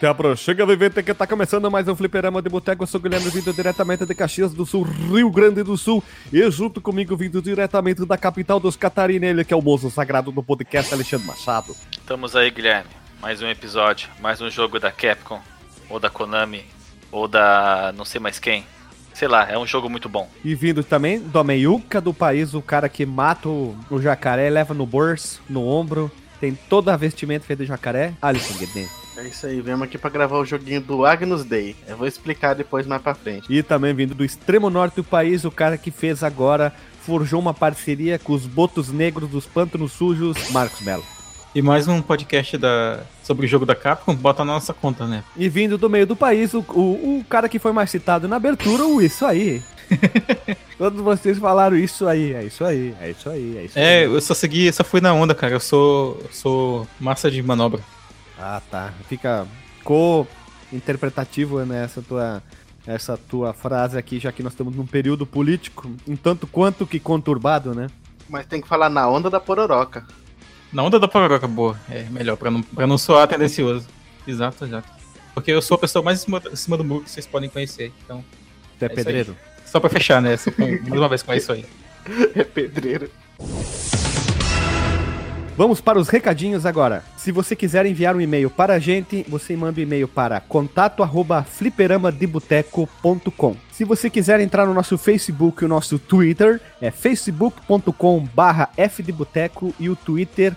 Te aproxega, vivente, que tá começando mais um Fliperama de Boteco. Eu sou o Guilherme, vindo diretamente de Caxias do Sul, Rio Grande do Sul. E junto comigo, vindo diretamente da capital dos Catarina, ele que é o moço sagrado do podcast, Alexandre Machado. Estamos aí, Guilherme. Mais um episódio, mais um jogo da Capcom, ou da Konami, ou da não sei mais quem. Sei lá, é um jogo muito bom. E vindo também do Meiuca do país, o cara que mata o, jacaré, leva no bolso, no ombro, tem toda a vestimenta feita de jacaré, Alisson Guedin. É isso aí, viemos aqui pra gravar o joguinho do Agnus Day. Eu vou explicar depois mais pra frente. E também vindo do extremo norte do país, o cara que fez agora, forjou uma parceria com os botos negros dos pântanos sujos, Marcos Mello. E mais um podcast da... sobre o jogo da Capcom, bota na nossa conta, né? E vindo do meio do país, o, o, o cara que foi mais citado na abertura, o Isso Aí. Todos vocês falaram isso aí, é isso aí, é isso aí, é isso aí. É, eu só segui, só fui na onda, cara. Eu sou, eu sou massa de manobra. Ah, tá. Fica co-interpretativo nessa tua, essa tua frase aqui, já que nós estamos num período político, um tanto quanto que conturbado, né? Mas tem que falar na onda da pororoca. Na onda da pororoca, boa. É melhor, pra não, pra não soar tendencioso. Exato, exato. Porque eu sou a pessoa mais em cima, em cima do muro que vocês podem conhecer. Então, Tu é, É pedreiro? só pra fechar, né? Só mais uma vez com isso aí. É pedreiro. Vamos para os recadinhos agora. Se você quiser enviar um e-mail para a gente, você manda um e-mail para contato@fliperamadeboteco.com. Se você quiser entrar no nosso Facebook e o nosso Twitter, é facebook.com/fdboteco e o Twitter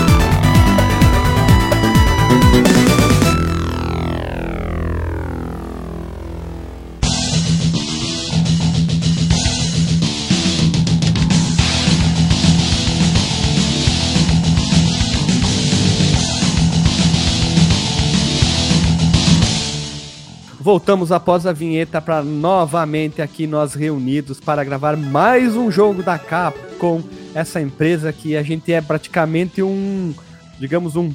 Voltamos após a vinheta para novamente aqui nós reunidos para gravar mais um jogo da Capcom, essa empresa que a gente é praticamente um, digamos, um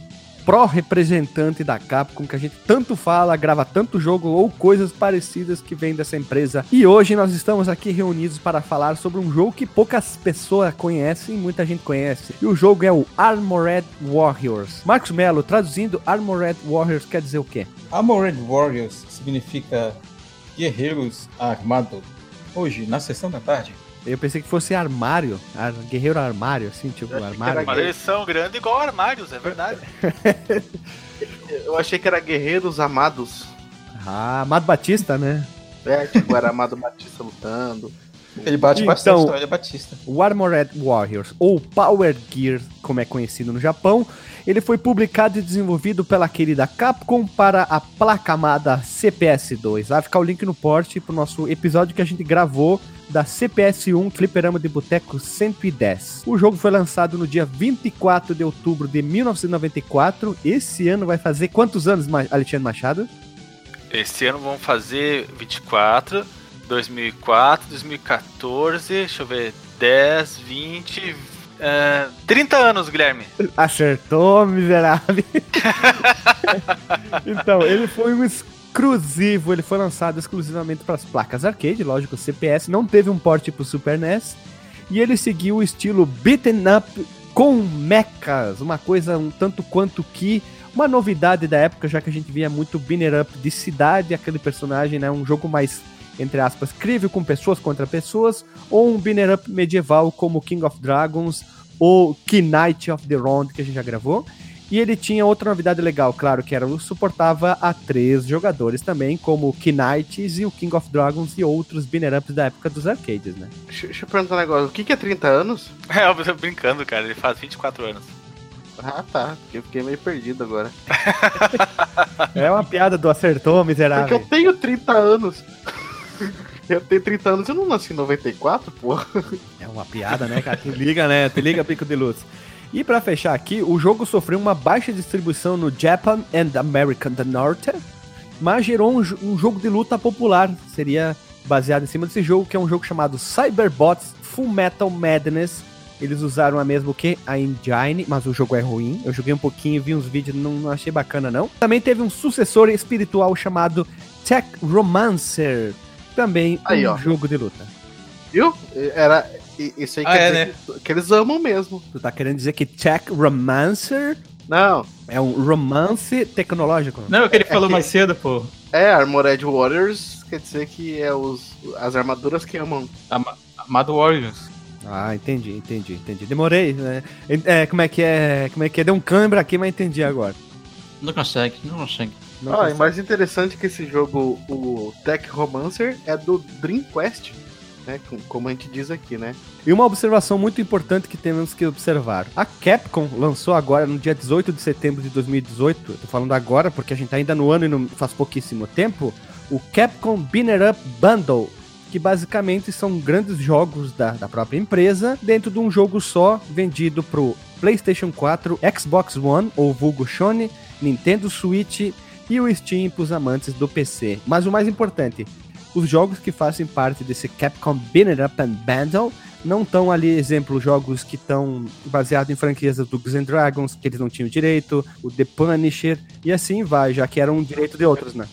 pró-representante da Capcom, que a gente tanto fala, grava tanto jogo ou coisas parecidas que vem dessa empresa. E hoje nós estamos aqui reunidos para falar sobre um jogo que poucas pessoas conhecem muita gente conhece. E o jogo é o Armored Warriors. Marcos Melo, traduzindo, Armored Warriors quer dizer o quê? Armored Warriors significa guerreiros armados. Hoje, na sessão da tarde. Eu pensei que fosse armário, ar- guerreiro armário, assim, tipo Eu armário. era Mas eles são grandes igual armários, é verdade. Eu achei que era Guerreiros Amados. Ah, Amado Batista, né? É, tipo, era Amado Batista lutando. Ele bate Então- bastante, então ele é Batista. O Armored Warriors, ou Power Gear, como é conhecido no Japão, ele foi publicado e desenvolvido pela querida Capcom para a placa amada CPS2. Vai ficar o link no porte pro nosso episódio que a gente gravou da CPS1 Fliperama de Boteco 110. O jogo foi lançado no dia 24 de outubro de 1994. Esse ano vai fazer quantos anos, Alexandre Machado? Esse ano vão fazer 24, 2004, 2014, deixa eu ver, 10, 20, é, 30 anos, Guilherme. Acertou, miserável. então, ele foi um exclusivo, ele foi lançado exclusivamente para as placas arcade, lógico, CPS, não teve um porte pro Super NES, e ele seguiu o estilo beaten up com mechas, uma coisa um tanto quanto que uma novidade da época, já que a gente via muito binner up de cidade, aquele personagem, né, um jogo mais entre aspas, crível com pessoas contra pessoas, ou um binner up medieval como King of Dragons ou Knight of the Round, que a gente já gravou. E ele tinha outra novidade legal, claro, que era suportava a três jogadores também, como o Knights e o King of Dragons e outros binner ups da época dos arcades, né? Deixa, deixa eu perguntar um negócio. O que, que é 30 anos? É, eu tô brincando, cara, ele faz 24 anos. Ah, tá. Porque eu fiquei meio perdido agora. É uma piada do acertou, Porque miserável. eu tenho 30 anos. Eu tenho 30 anos, eu não nasci em 94, pô. É uma piada, né, cara? Tu liga, né? Tu liga, Pico de Luz. E pra fechar aqui, o jogo sofreu uma baixa distribuição no Japan and American do Norte, mas gerou um, um jogo de luta popular. Seria baseado em cima desse jogo, que é um jogo chamado Cyberbots Full Metal Madness Eles usaram a mesma o que? A engine, mas o jogo é ruim. Eu joguei um pouquinho, vi uns vídeos, não, não achei bacana não. Também teve um sucessor espiritual chamado Tech Romancer, também Aí, um ó. jogo de luta. Viu? Era. Isso aí Ah, quer é, dizer que, que eles amam mesmo. Tu tá querendo dizer que Tech Romancer Não. é um romance tecnológico? Não, é o que ele É falou que- mais cedo, pô. É, Armored Warriors quer dizer que é os, as armaduras que amam. Ama- Amado Warriors. Ah, entendi, entendi, entendi. Demorei, né? É, como é que é? Como é que é? Deu um câimbra aqui, mas entendi agora. Não consegue, não consegue. Não ah, e consigo. mais interessante que esse jogo, o Tech Romancer, é do Dream Quest, né? com- Como a gente diz aqui, né? E uma observação muito importante que temos que observar. A Capcom lançou agora, no dia 18 de setembro de 2018, eu tô falando agora porque a gente tá ainda no ano e não faz pouquíssimo tempo, o Capcom Binner Up Bundle, que basicamente são grandes jogos da, da própria empresa, dentro de um jogo só, vendido pro PlayStation 4, Xbox One, ou vulgo Sony, Nintendo Switch e o Steam pros amantes do PC. Mas o mais importante, os jogos que fazem parte desse Capcom Binner Up and Bundle não estão ali, exemplo, jogos que estão baseados em franquias do Dungeons and Dragons, que eles não tinham direito, o The Punisher, e assim vai, já que eram direito de outros, né?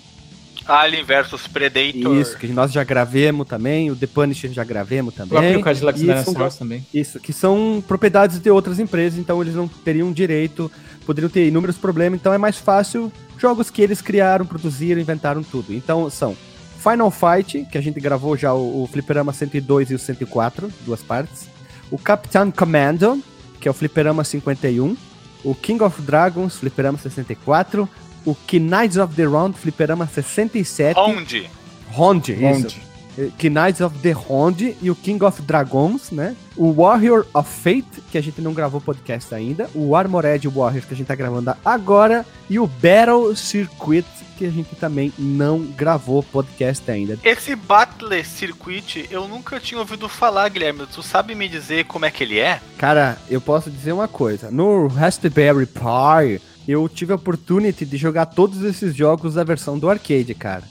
Alien vs Predator. Isso, que nós já gravemos também, o The Punisher já gravemos O próprio também. Cadillac Dinosaurs também. Isso, que são propriedades de outras empresas, então eles não teriam direito, poderiam ter inúmeros problemas, então é mais fácil jogos que eles criaram, produziram, inventaram tudo. Então são Final Fight, que a gente gravou já o, o Fliperama 102 e o 104, duas partes. O Captain Commando, que é o Fliperama 51. O King of Dragons, Fliperama 64. O Knights of the Round, Fliperama 67. Onde? Ronde, isso. Onde? Eh, Knights of the Ronde e o King of Dragons, né? O Warrior of Fate, que a gente não gravou podcast ainda. O Armored Warriors, que a gente tá gravando agora. E o Battle Circuit, que a gente também não gravou podcast ainda. Esse Battle Circuit eu nunca tinha ouvido falar, Guilherme. Tu sabe me dizer como é que ele é? Cara, eu posso dizer uma coisa. No Raspberry Pi, eu tive a oportunidade de jogar todos esses jogos da versão do arcade, cara.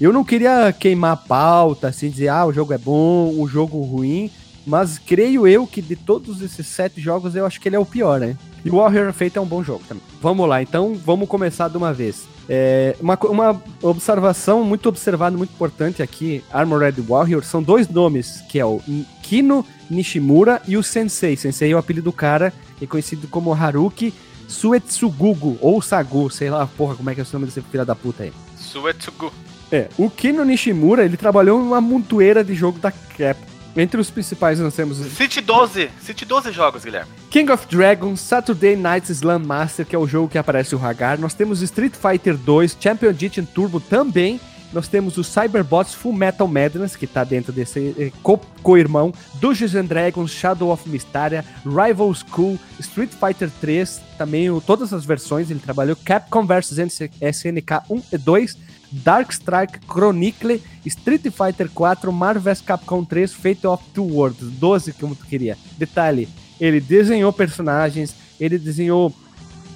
Eu não queria queimar a pauta, assim, dizer, ah, o jogo é bom, o jogo ruim, mas creio eu que de todos esses sete jogos, eu acho que ele é o pior, né? E o Warrior Fate é um bom jogo também. Vamos lá, então, vamos começar de uma vez. É, uma, uma observação muito observada, muito importante aqui, Armored Warrior, são dois nomes, que é o Kino Nishimura e o Sensei. Sensei é o apelido do cara, é conhecido como Haruki Suetsugugu, ou Sagu, sei lá, porra, como é que é o nome desse filho da puta aí. Suetsugu. É, o Kino Nishimura, ele trabalhou em uma montoeira de jogo da Capcom. Entre os principais nós temos City 12. City 12 jogos, Guilherme. King of Dragons, Saturday Night Slam Master, que é o jogo que aparece o Hagar. Nós temos Street Fighter 2, Champion Edition Turbo também. Nós temos o Cyberbots Full Metal Madness, que tá dentro desse eh, co- co-irmão. Dungeons and Dragons, Shadow of Mysteria, Rival School, Street Fighter 3, também o- todas as versões ele trabalhou. Capcom vs SNK 1 e 2, Dark Strike Chronicle, Street Fighter 4, Marvel vs Capcom 3, Fate of Two Worlds, 12 como tu queria. Detalhe, ele desenhou personagens, ele desenhou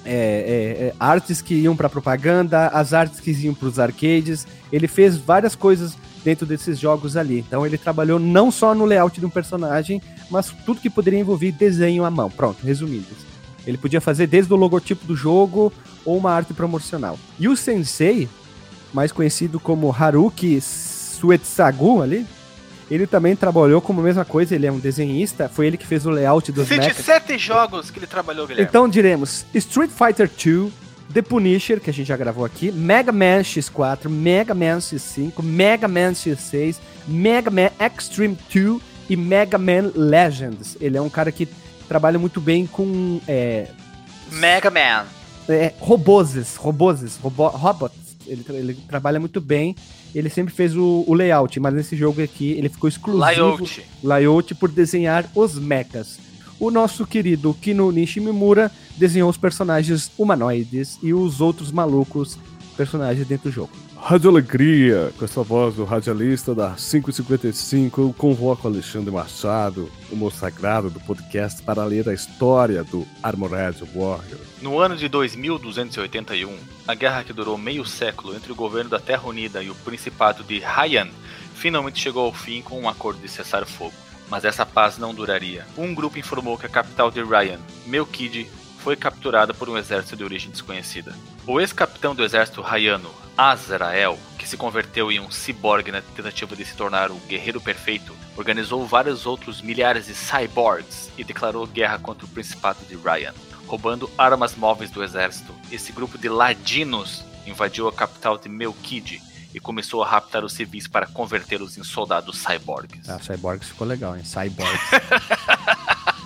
é, é, é, artes que iam para propaganda, as artes que iam para os arcades. Ele fez várias coisas dentro desses jogos ali. Então ele trabalhou não só no layout de um personagem, mas tudo que poderia envolver desenho à mão. Pronto, resumindo. Ele podia fazer desde o logotipo do jogo ou uma arte promocional. E o Sensei, mais conhecido como Haruki Suetsagu ali, ele também trabalhou como a mesma coisa, ele é um desenhista, foi ele que fez o layout dos City mechas. 7 jogos que ele trabalhou, Guilherme. Então diremos Street Fighter 2, The Punisher, que a gente já gravou aqui, Mega Man X4, Mega Man X5, Mega Man X6, Mega Man Extreme 2 e Mega Man Legends. Ele é um cara que trabalha muito bem com é, Mega Man. é, robôs, robôs, robo, robots. Ele, ele trabalha muito bem. Ele sempre fez o, o layout, mas nesse jogo aqui ele ficou exclusivo Layout. layout por desenhar os mechas. O nosso querido Kino Nishimura desenhou os personagens humanoides e os outros malucos personagens dentro do jogo. Rádio Alegria, com essa voz do radialista da 555, eu convoco Alexandre Machado, o moço sagrado do podcast, para ler a história do Armored Warrior. No ano de 2281, a guerra que durou meio século entre o governo da Terra Unida e o Principado de Haiyan finalmente chegou ao fim com um acordo de cessar fogo. Mas essa paz não duraria. Um grupo informou que a capital de Ryan, Melkid, foi capturada por um exército de origem desconhecida. O ex-capitão do exército Rayano, Azrael, que se converteu em um ciborgue na tentativa de se tornar o guerreiro perfeito, organizou vários outros milhares de cyborgs e declarou guerra contra o Principado de Ryan. Roubando armas móveis do exército, esse grupo de ladinos invadiu a capital de Melkid e começou a raptar os civis para convertê-los em soldados cyborgs. Ah, Cyborgs ficou legal, hein? Cyborgs.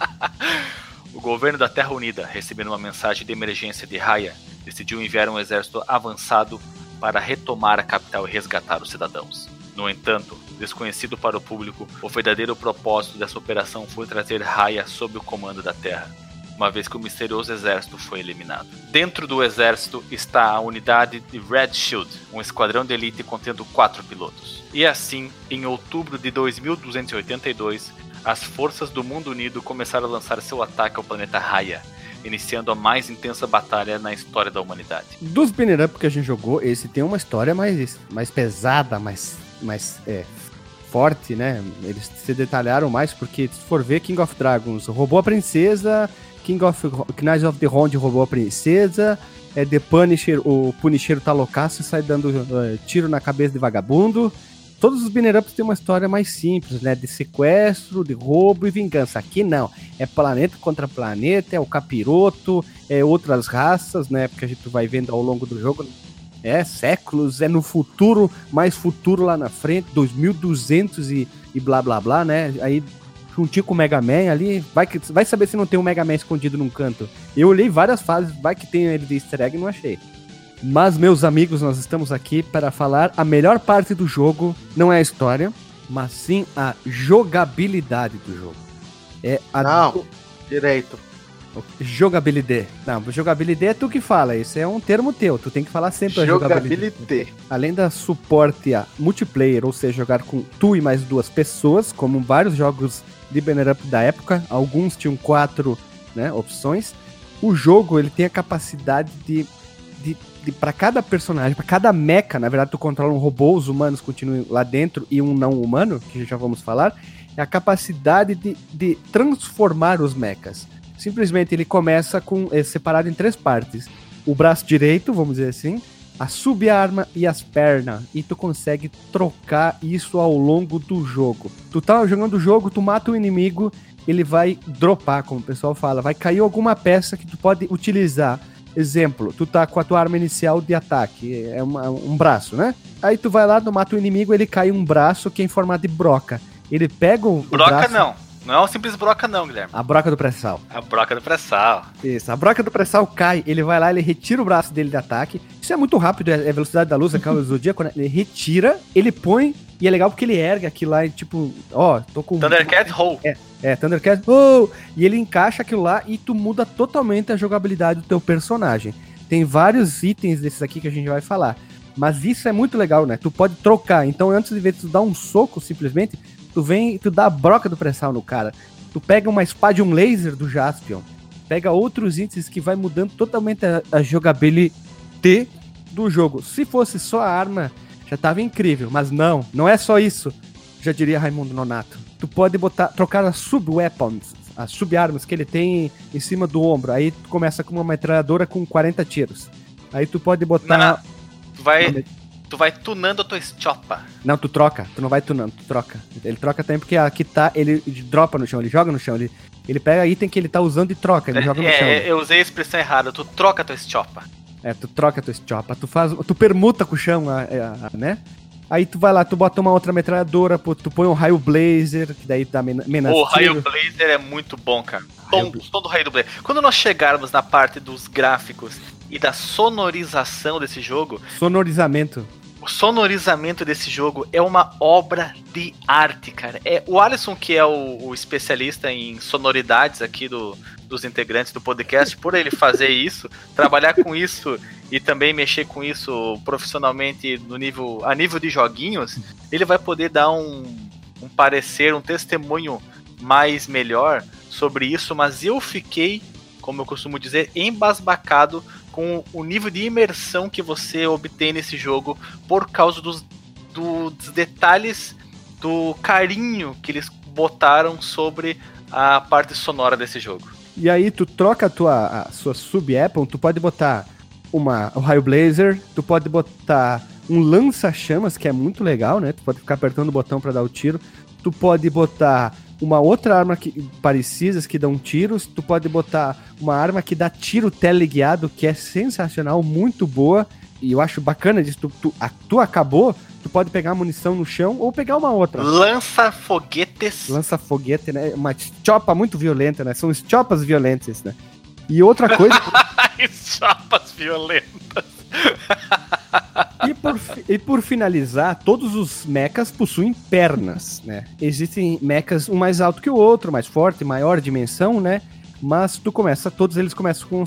O governo da Terra Unida, recebendo uma mensagem de emergência de Raya, decidiu enviar um exército avançado para retomar a capital e resgatar os cidadãos. No entanto, desconhecido para o público, o verdadeiro propósito dessa operação foi trazer Raya sob o comando da Terra, uma vez que o misterioso exército foi eliminado. Dentro do exército está a unidade de Red Shield, um esquadrão de elite contendo quatro pilotos. E assim, em outubro de 2282, as forças do Mundo Unido começaram a lançar seu ataque ao planeta Raya, iniciando a mais intensa batalha na história da humanidade. Dos banner up que a gente jogou, esse tem uma história mais, mais pesada, mais, mais é, forte, né? Eles se detalharam mais, porque se for ver, King of Dragons roubou a princesa, King of Knights of the Round roubou a princesa, é, The Punisher, o Punisher tá loucaço e sai dando é, tiro na cabeça de vagabundo. Todos os banner ups têm uma história mais simples, né? De sequestro, de roubo e vingança. Aqui não. É planeta contra planeta, é o capiroto, é outras raças, né? Porque a gente vai vendo ao longo do jogo. É séculos, é no futuro, mais futuro lá na frente, 2200 e, e blá blá blá, né? Aí juntinho com o Mega Man ali, vai, que, vai saber se não tem um Mega Man escondido num canto. Eu olhei várias fases, vai que tem ele de easter egg e não achei. Mas, meus amigos, nós estamos aqui para falar a melhor parte do jogo, não é a história, mas sim a jogabilidade do jogo. É a Não, direito. jogabilidade. Não, jogabilidade é tu que fala, isso é um termo teu, tu tem que falar sempre a jogabilidade. Jogabilidade. Além da suporte a multiplayer, ou seja, jogar com tu e mais duas pessoas, como vários jogos de banner up da época, alguns tinham quatro né, opções. O jogo ele tem a capacidade de, de, de para cada personagem, para cada mecha, na verdade tu controla um robô, os humanos continuam lá dentro e um não humano, que já vamos falar, é a capacidade de, de transformar os mechas. Simplesmente ele começa com é separado em três partes: o braço direito, vamos dizer assim, a subarma e as pernas. E tu consegue trocar isso ao longo do jogo. Tu tá jogando o jogo, tu mata o inimigo, ele vai dropar, como o pessoal fala, vai cair alguma peça que tu pode utilizar. Exemplo, tu tá com a tua arma inicial de ataque, é uma- um braço, né? Aí tu vai lá, tu mata o inimigo, ele cai um braço que é em formato de broca. Ele pega o, Broca braço- não. Não é um simples broca não, Guilherme. A broca do pré-sal. A broca do pré-sal. Isso, a broca do pré-sal cai, ele vai lá, ele retira o braço dele de ataque. Isso é muito rápido, é é a velocidade da luz, aquela do zodíaco, né? Ele retira, ele põe, e é legal porque ele erga aquilo lá, e tipo, ó, tô com. Thundercat Roll. É, Thundercat, oh! e ele encaixa aquilo lá e tu muda totalmente a jogabilidade do teu personagem. Tem vários itens desses aqui que a gente vai falar. Mas isso é muito legal, né? Tu pode trocar. Então, antes de ver tu dar um soco, simplesmente, tu vem e tu dá a broca do pré-sal no cara. Tu pega uma espada e um laser do Jaspion. Pega outros itens que vai mudando totalmente a, a jogabilidade do jogo. Se fosse só a arma, já tava incrível. Mas não, não é só isso. Já diria Raimundo Nonato. Tu pode botar, trocar as sub-weapons, as sub-armas que ele tem em cima do ombro. Aí tu começa com uma metralhadora com 40 tiros. Aí tu pode botar. Não, não. Tu vai, tu vai tunando a tua estiopa. Não, tu troca. Tu não vai tunando, tu troca. Ele troca também porque aqui tá, ele dropa no chão, ele joga no chão. Ele, ele pega item que ele tá usando e troca, ele joga no chão. É, eu usei a expressão errada. Tu troca a tua estiopa. É, tu troca teu chopa, tu faz, tu permuta com o chão, a- a- a- né? Aí tu vai lá, tu bota uma outra metralhadora, tu põe um raio blazer, que daí dá men menos O raio blazer é muito bom, cara. Tom, Bla- tom do raio do blazer. Quando nós chegarmos na parte dos gráficos e da sonorização desse jogo, Sonorizamento. o sonorizamento desse jogo é uma obra de arte, cara. É o Alisson que é o, o especialista em sonoridades aqui do, dos integrantes do podcast, por ele fazer isso, trabalhar com isso e também mexer com isso profissionalmente no nível a nível de joguinhos, ele vai poder dar um, um parecer, um testemunho mais melhor sobre isso, mas eu fiquei, como eu costumo dizer, embasbacado com o nível de imersão que você obtém nesse jogo por causa dos, dos detalhes do carinho que eles botaram sobre a parte sonora desse jogo. E aí tu troca a tua a sua sub-Apple, tu pode botar uma, o raio blazer, tu pode botar um lança-chamas, que é muito legal, né? Tu pode ficar apertando o botão para dar o tiro. Tu pode botar uma outra arma que parecidas que dão tiros, tu pode botar uma arma que dá tiro teleguiado, que é sensacional, muito boa. E eu acho bacana disso. Tu, tu, a, tu acabou, tu pode pegar a munição no chão ou pegar uma outra. Lança foguetes. Lança foguete, né? Uma chopa muito violenta, né? São chopas violentas, né? E outra coisa. chopas violentas. e, por, e por finalizar, todos os mechas possuem pernas, né? Existem mechas um mais alto que o outro, mais forte, maior dimensão, né? Mas tu começa, todos eles começam com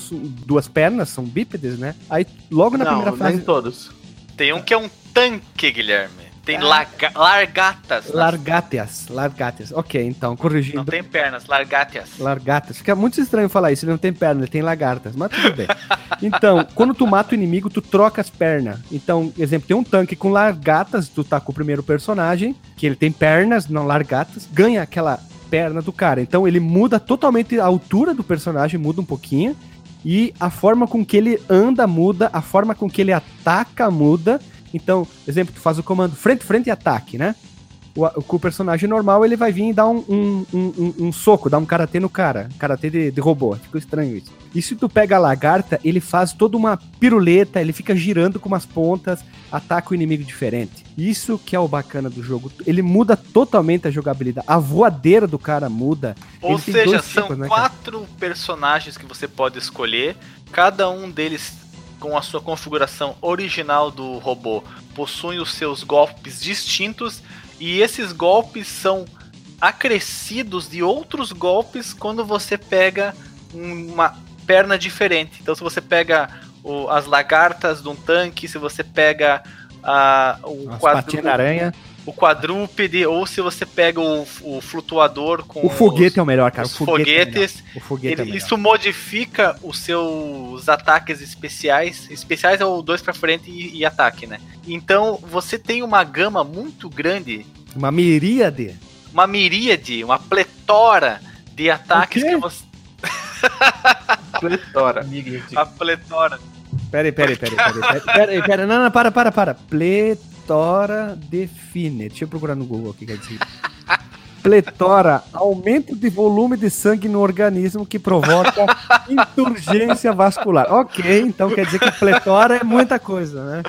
duas pernas, são bípedes, né? Aí logo na Não, primeira fase. Nem todos. Tem um que é um tanque, Guilherme. Tem larga- largatas. Largáteas, largáteas. Ok, então, corrigindo. Não tem pernas, largáteas. Largatas. Fica muito estranho falar isso, ele não tem perna, ele tem lagartas, mas tudo bem. Então, quando tu mata o inimigo, tu troca as pernas. Então, exemplo, tem um tanque com largatas, tu tá com o primeiro personagem, que ele tem pernas, não largatas, ganha aquela perna do cara. Então, ele muda totalmente a altura do personagem, muda um pouquinho, e a forma com que ele anda muda, a forma com que ele ataca muda. Então, exemplo, tu faz o comando frente, frente e ataque, né? O, o personagem normal, ele vai vir e dar um, um, um, um- soco, dar um karatê no cara. Karatê de, de robô. Ficou estranho isso. E se tu pega a lagarta, ele faz toda uma piruleta, ele fica girando com umas pontas, ataca o inimigo diferente. Isso que é o bacana do jogo. Ele muda totalmente a jogabilidade. A voadeira do cara muda. Ou Ele seja, são tipos, né, quatro personagens que você pode escolher, cada um deles com a sua configuração original do robô possui os seus golpes distintos e esses golpes são acrescidos de outros golpes quando você pega uma perna diferente. Então, se você pega o- as lagartas de um tanque, se você pega a, o As quadru- aranha. o quadrúpede, ou se você pega o, o flutuador com O foguete os, é o melhor, cara. O os foguete é o melhor. foguetes. O foguete é Ele- melhor. isso modifica os seus ataques especiais. Especiais é o dois pra frente e, e ataque, né? Então você tem uma gama muito grande, Uma miríade. uma miríade, uma pletora de ataques quê? que você. Pletora. A pletora. Peraí, peraí, peraí, peraí, peraí, peraí, peraí, não, não, para, para, para. Pletora define. Deixa eu procurar no Google aqui, quer dizer. Pletora, aumento de volume de sangue no organismo que provoca insurgência vascular. Ok, então quer dizer que pletora é muita coisa, né?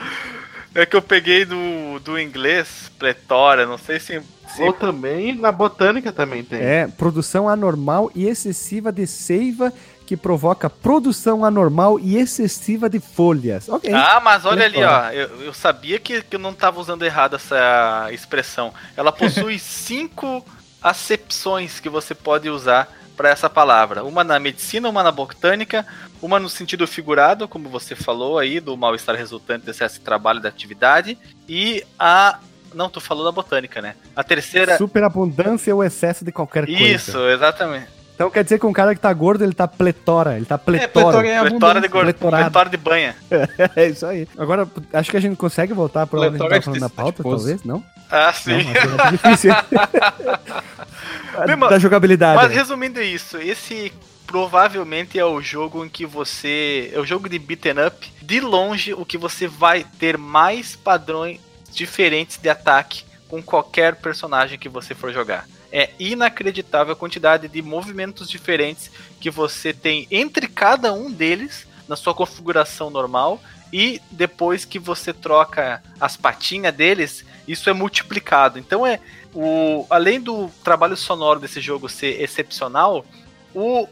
É que eu peguei do, do inglês, pletora, não sei se. se- Ou também na botânica também tem. É, produção anormal e excessiva de seiva que provoca produção anormal e excessiva de folhas. Ok. Ah, mas olha ali, ó. Eu, eu sabia que, que eu não tava usando errado essa expressão. Ela possui cinco acepções que você pode usar para essa palavra. Uma na medicina, uma na botânica, uma no sentido figurado, como você falou aí, do mal-estar resultante desse excesso de trabalho da atividade, e a. Não, tu falou da botânica, né? A terceira. Superabundância ou excesso de qualquer coisa. Isso, exatamente. Então quer dizer que um cara que tá gordo, ele tá pletora, ele tá pletora. pletora é Pletora de pletorado. pletora de banha. É isso aí. Agora, acho que a gente consegue voltar pra onde a gente tava de falando na pauta, adiposo. talvez, não? Ah, sim. Não, mas é difícil. Bem, da jogabilidade. Mas resumindo isso, esse provavelmente é o jogo em que você. É o jogo de beaten up. De longe, o que você vai ter mais padrões diferentes de ataque com qualquer personagem que você for jogar. É inacreditável a quantidade de movimentos diferentes que você tem entre cada um deles na sua configuração normal. E depois que você troca as patinhas deles, isso é multiplicado. Então é o além do trabalho sonoro desse jogo ser excepcional, o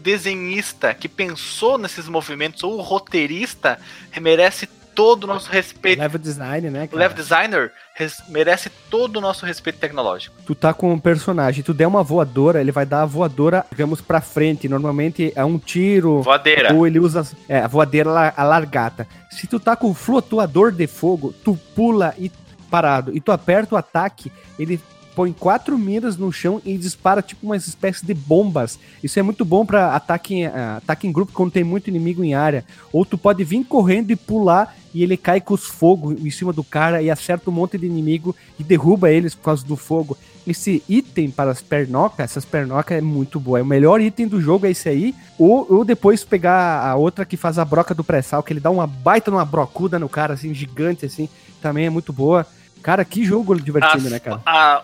desenhista que pensou nesses movimentos ou o roteirista merece todo o nosso respeito. Level design, né, O cara? level designer res- merece todo o nosso respeito tecnológico. Tu tá com um personagem, tu der uma voadora, ele vai dar a voadora, digamos, pra frente. Normalmente é um tiro, Voadeira. ou ele usa é, a voadeira, a largata. Se tu tá com o flutuador de fogo, tu pula e parado, e tu aperta o ataque, ele põe quatro miras no chão e dispara tipo uma espécie de bombas. Isso é muito bom para ataque, em- ah, ataque em grupo quando tem muito inimigo em área. Ou tu pode vir correndo e pular e ele cai com os fogos em cima do cara e acerta um monte de inimigo e derruba eles por causa do fogo. Esse item para as pernocas, essas pernocas é muito boa. É o melhor item do jogo, é esse aí. Ou, ou depois pegar a outra que faz a broca do pré-sal, que ele dá uma baita numa brocuda no cara, assim, gigante, assim. Também é muito boa. Cara, que jogo divertido, As, né, cara? a-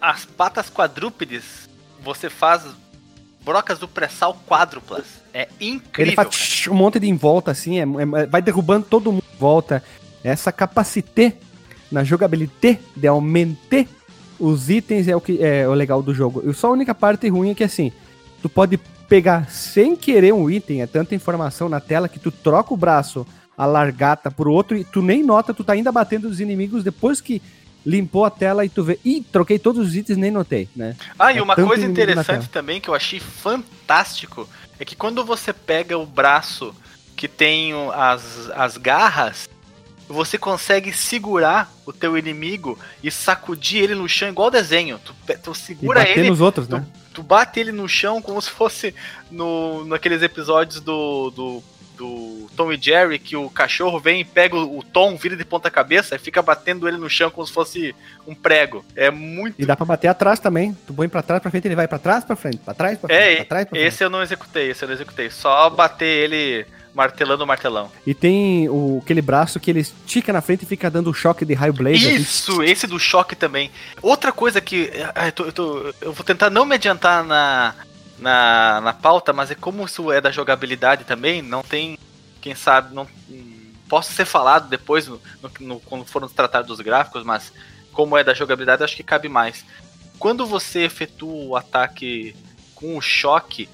as patas quadrúpedes, você faz brocas do pré-sal quádruplas. É incrível. Ele faz tsh, um monte de em volta, assim, é- é- vai derrubando todo mundo em volta. Essa capacité na jogabilidade de aumentar os itens é o que é o legal do jogo. E só a única parte ruim é que assim, tu pode pegar sem querer um item, é tanta informação na tela que tu troca o braço, a largata por outro e tu nem nota, tu tá ainda batendo os inimigos depois que limpou a tela e tu vê, ih, troquei todos os itens, nem notei, né? Ah, e É uma tanto coisa interessante também que eu achei fantástico é que quando você pega o braço que tem as, as garras, você consegue segurar o teu inimigo e sacudir ele no chão igual desenho. Tu, tu E segura bater ele, nos outros, né? tu bate ele no chão como se fosse no, naqueles episódios do, do, do Tom e Jerry, que o cachorro vem e pega o, Tom, vira de ponta cabeça e fica batendo ele no chão como se fosse um prego. É muito E dá pra bater atrás também. Tu põe pra trás, pra frente, ele vai pra trás, pra frente, pra trás, pra frente, É, pra trás, pra frente. Esse eu não executei, esse eu não executei. Só bater ele martelando o martelão. E tem o, aquele braço que ele estica na frente e fica dando choque de raio blaze. assim. Isso, esse do choque também. Outra coisa que. ah, Eu, tô- eu tô- eu vou tentar não me adiantar na, na, na pauta, mas é como isso é da jogabilidade também, não tem. Quem sabe, não. Posso ser falado depois, no, no- quando foram tratados dos gráficos, mas como é da jogabilidade, acho que cabe mais. Quando você efetua o ataque com o choque,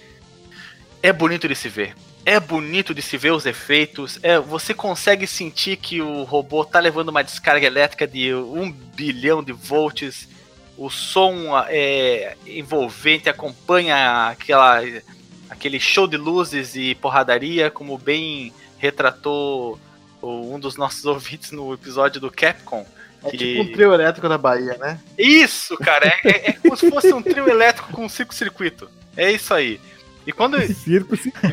é bonito de se ver. É bonito de se ver os efeitos. É, você consegue sentir que o robô tá levando uma descarga elétrica de um bilhão de volts. O som é envolvente, acompanha aquela, aquele show de luzes e porradaria, como bem retratou um dos nossos ouvintes no episódio do Capcom. É que- tipo um trio elétrico da Bahia, né? Isso, cara, é, é- é como se fosse um trio elétrico com um circo-circuito. É isso aí. E quando, Circo, sim. co-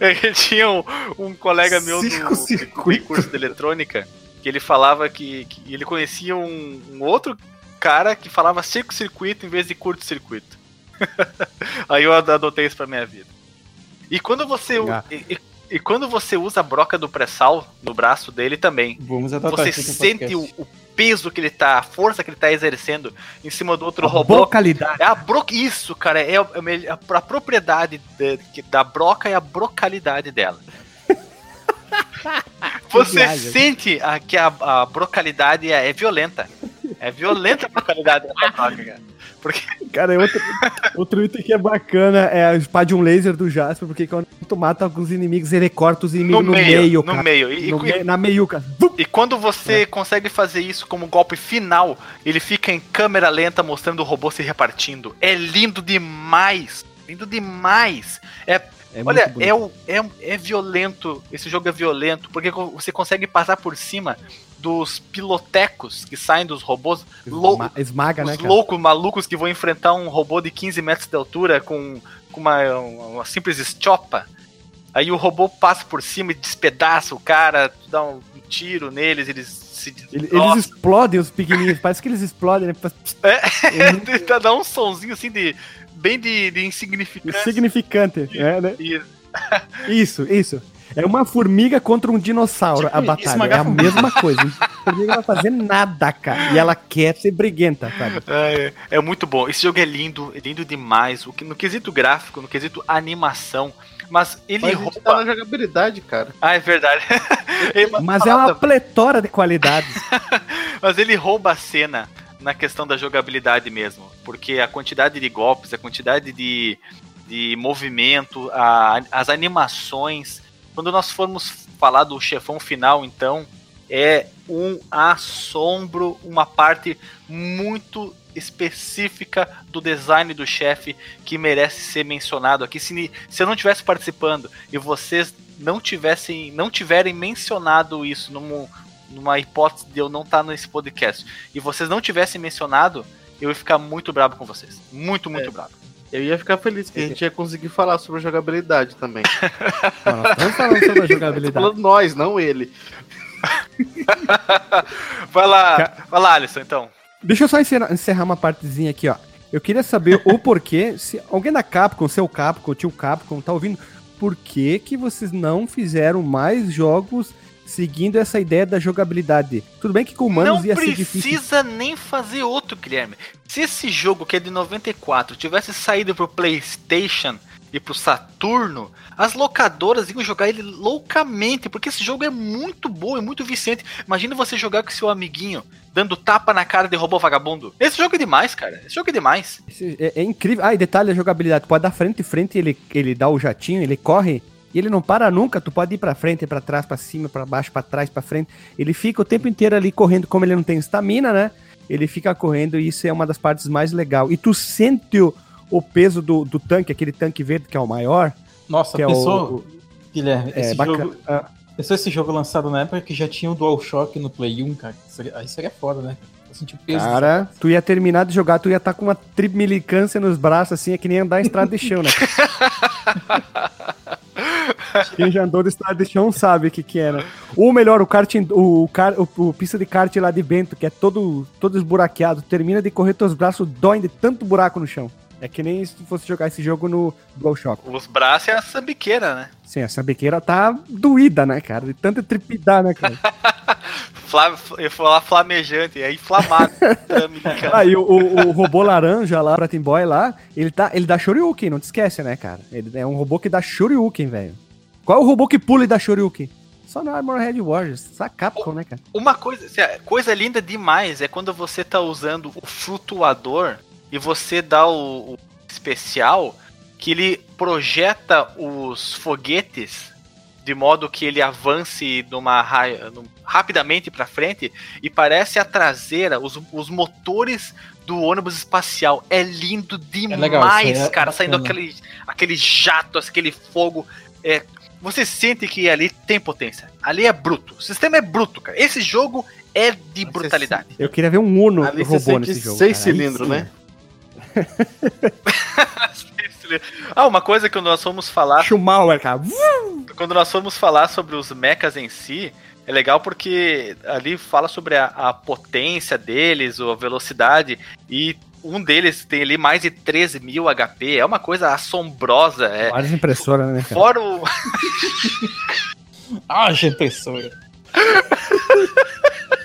Eu tinha um, um colega meu do, Circo-circuito. do curso de eletrônica que ele falava que, que ele conhecia um, um outro cara que falava circo-circuito em vez de curto-circuito. Aí eu adotei isso pra minha vida. E quando você Ah. e, e- e quando você usa a broca do pré-sal no braço dele também, Vamos adotar você sente o, o peso que ele tá, a força que ele tá exercendo em cima do outro A robô. Vocalidade. É a bro... Isso, cara, é a, é a- a propriedade de- que- da broca é a brocalidade dela. Você viagem. sente a, que a, a brocalidade é, é violenta. É violenta a brocalidade da broca, cara. Porque Cara, é outro, outro item que é bacana é a espada de um laser do Jasper, porque quando tu mata alguns inimigos, ele corta os no, inimigos no, meio, meio, no cara. meio. E, No e- meio, na meiuca. E quando É. você consegue fazer isso como golpe final, ele fica em câmera lenta mostrando o robô se repartindo. É lindo demais. Lindo demais. É É Olha, é, o- é, é violento. Esse jogo é violento, porque você consegue passar por cima dos pilotecos que saem dos robôs. Esma- Esmaga, né, os cara? loucos malucos que vão enfrentar um robô de 15 metros de altura com, com uma, uma simples estopa. Aí o robô passa por cima e despedaça o cara, tu dá um tiro neles, eles se Ele- destroçam. Eles explodem, os pequenininhos. Parece que eles explodem, né? Tenta dar um sonzinho assim de. Bem de, de insignificante. Significante. É, né? E- Isso, isso. É uma formiga contra um dinossauro Tipo, a batalha. É a formiga. mesma coisa. A formiga não vai fazer nada, cara. E ela quer ser briguenta, sabe? É, é muito bom. Esse jogo é lindo, é lindo demais. O que- No quesito gráfico, no quesito animação. Mas ele Mas a gente tá rouba. na jogabilidade, cara. Ah, é verdade. Mas é uma pletora de qualidades. Mas ele rouba a cena na questão da jogabilidade mesmo. Porque a quantidade de golpes, a quantidade de, de movimento, a- as animações. Quando nós formos falar do chefão final, então, é um assombro, uma parte muito específica do design do chefe que merece ser mencionado aqui. Se, se eu não estivesse participando e vocês não tivessem, não tiverem mencionado isso num, numa hipótese de eu não estar nesse podcast, e vocês não tivessem mencionado, eu ia ficar muito bravo com vocês. Muito, muito É. bravo. Eu ia ficar feliz que a gente ia conseguir falar sobre a jogabilidade também. Estamos falando sobre a Tô jogabilidade. falando nós, não ele. Vai lá, Ca- vai lá, Alisson, então. Deixa eu só encerrar, encerrar uma partezinha aqui, ó. Eu queria saber o porquê, se alguém da Capcom, seu Capcom, tio Capcom, tá ouvindo, por que que vocês não fizeram mais jogos seguindo essa ideia da jogabilidade? Tudo bem que com humanos não ia ser difícil. precisa nem fazer outro, Guilherme. Se esse jogo, que é de 94, tivesse saído pro PlayStation e pro Saturno, as locadoras iam jogar ele loucamente, porque esse jogo é muito bom, é muito viciante. Imagina você jogar com seu amiguinho, dando tapa na cara de robô vagabundo. Esse jogo é demais, cara. Esse jogo é demais. É, é incrível. Ah, e detalhe da jogabilidade. Pode dar frente e frente, ele, ele dá o jatinho, ele corre e ele não para nunca. Tu pode ir pra frente, pra trás, pra cima, pra baixo, pra trás, pra frente. Ele fica o tempo inteiro ali correndo, como ele não tem estamina, né? Ele fica correndo e isso é uma das partes mais legais. E tu sente o, o peso do, do tanque, aquele tanque verde que é o maior. Nossa, que é pensou, o, Guilherme, é esse bacana. jogo. Ah, Pensou esse jogo lançado na época que já tinha o DualShock no Play 1, cara? Aí seria foda, né? Eu senti o peso. Cara, tu ia terminar de jogar, tu ia estar com uma trimilicância nos braços, assim, é que nem andar em estrada de chão, né? Quem já andou de estrada de chão sabe o que que né? Ou melhor, o kart, o, o, o pista de kart lá de Bento, que é todo, todo esburaqueado, termina de correr, teus braços doem de tanto buraco no chão. É que nem se fosse jogar esse jogo no DualShock. Os braços é a sambiqueira, né? Sim, essa biqueira tá doída, né, cara? De tanto tripidar, né, cara? Fla, eu falar flamejante, é inflamado. Americano. Ah, e o, o, robô laranja lá, o Pratin Boy lá, ele, tá, ele dá Shoryuken, não te esquece, né, cara? Ele é um robô que dá Shoryuken, velho. Qual é o robô que pula e dá Shoryuken? Só no Armorhead Warriors. Só a Capcom, né, cara? Uma coisa, assim, coisa linda demais é quando você tá usando o flutuador e você dá o, o especial que ele projeta os foguetes de modo que ele avance numa raia, num- rapidamente para frente e parece a traseira, os, os motores do ônibus espacial. É lindo demais, legal, isso aí é cara, saindo aquele, aquele jato, aquele fogo. É, você sente que ali tem potência. Ali é bruto. O sistema é bruto, cara. Esse jogo é de brutalidade. Eu queria ver um Uno Ali você robô sente nesse jogo. seis cara. Cilindros, né? ah, uma coisa que nós fomos falar Schumacher, cara. quando nós formos falar sobre os mechas em si, é legal porque ali fala sobre a, a potência deles, ou a velocidade, e um deles tem ali mais de 13 mil HP, é uma coisa assombrosa. É. Várias impressoras, né, cara? Fora o. Ah, impressora.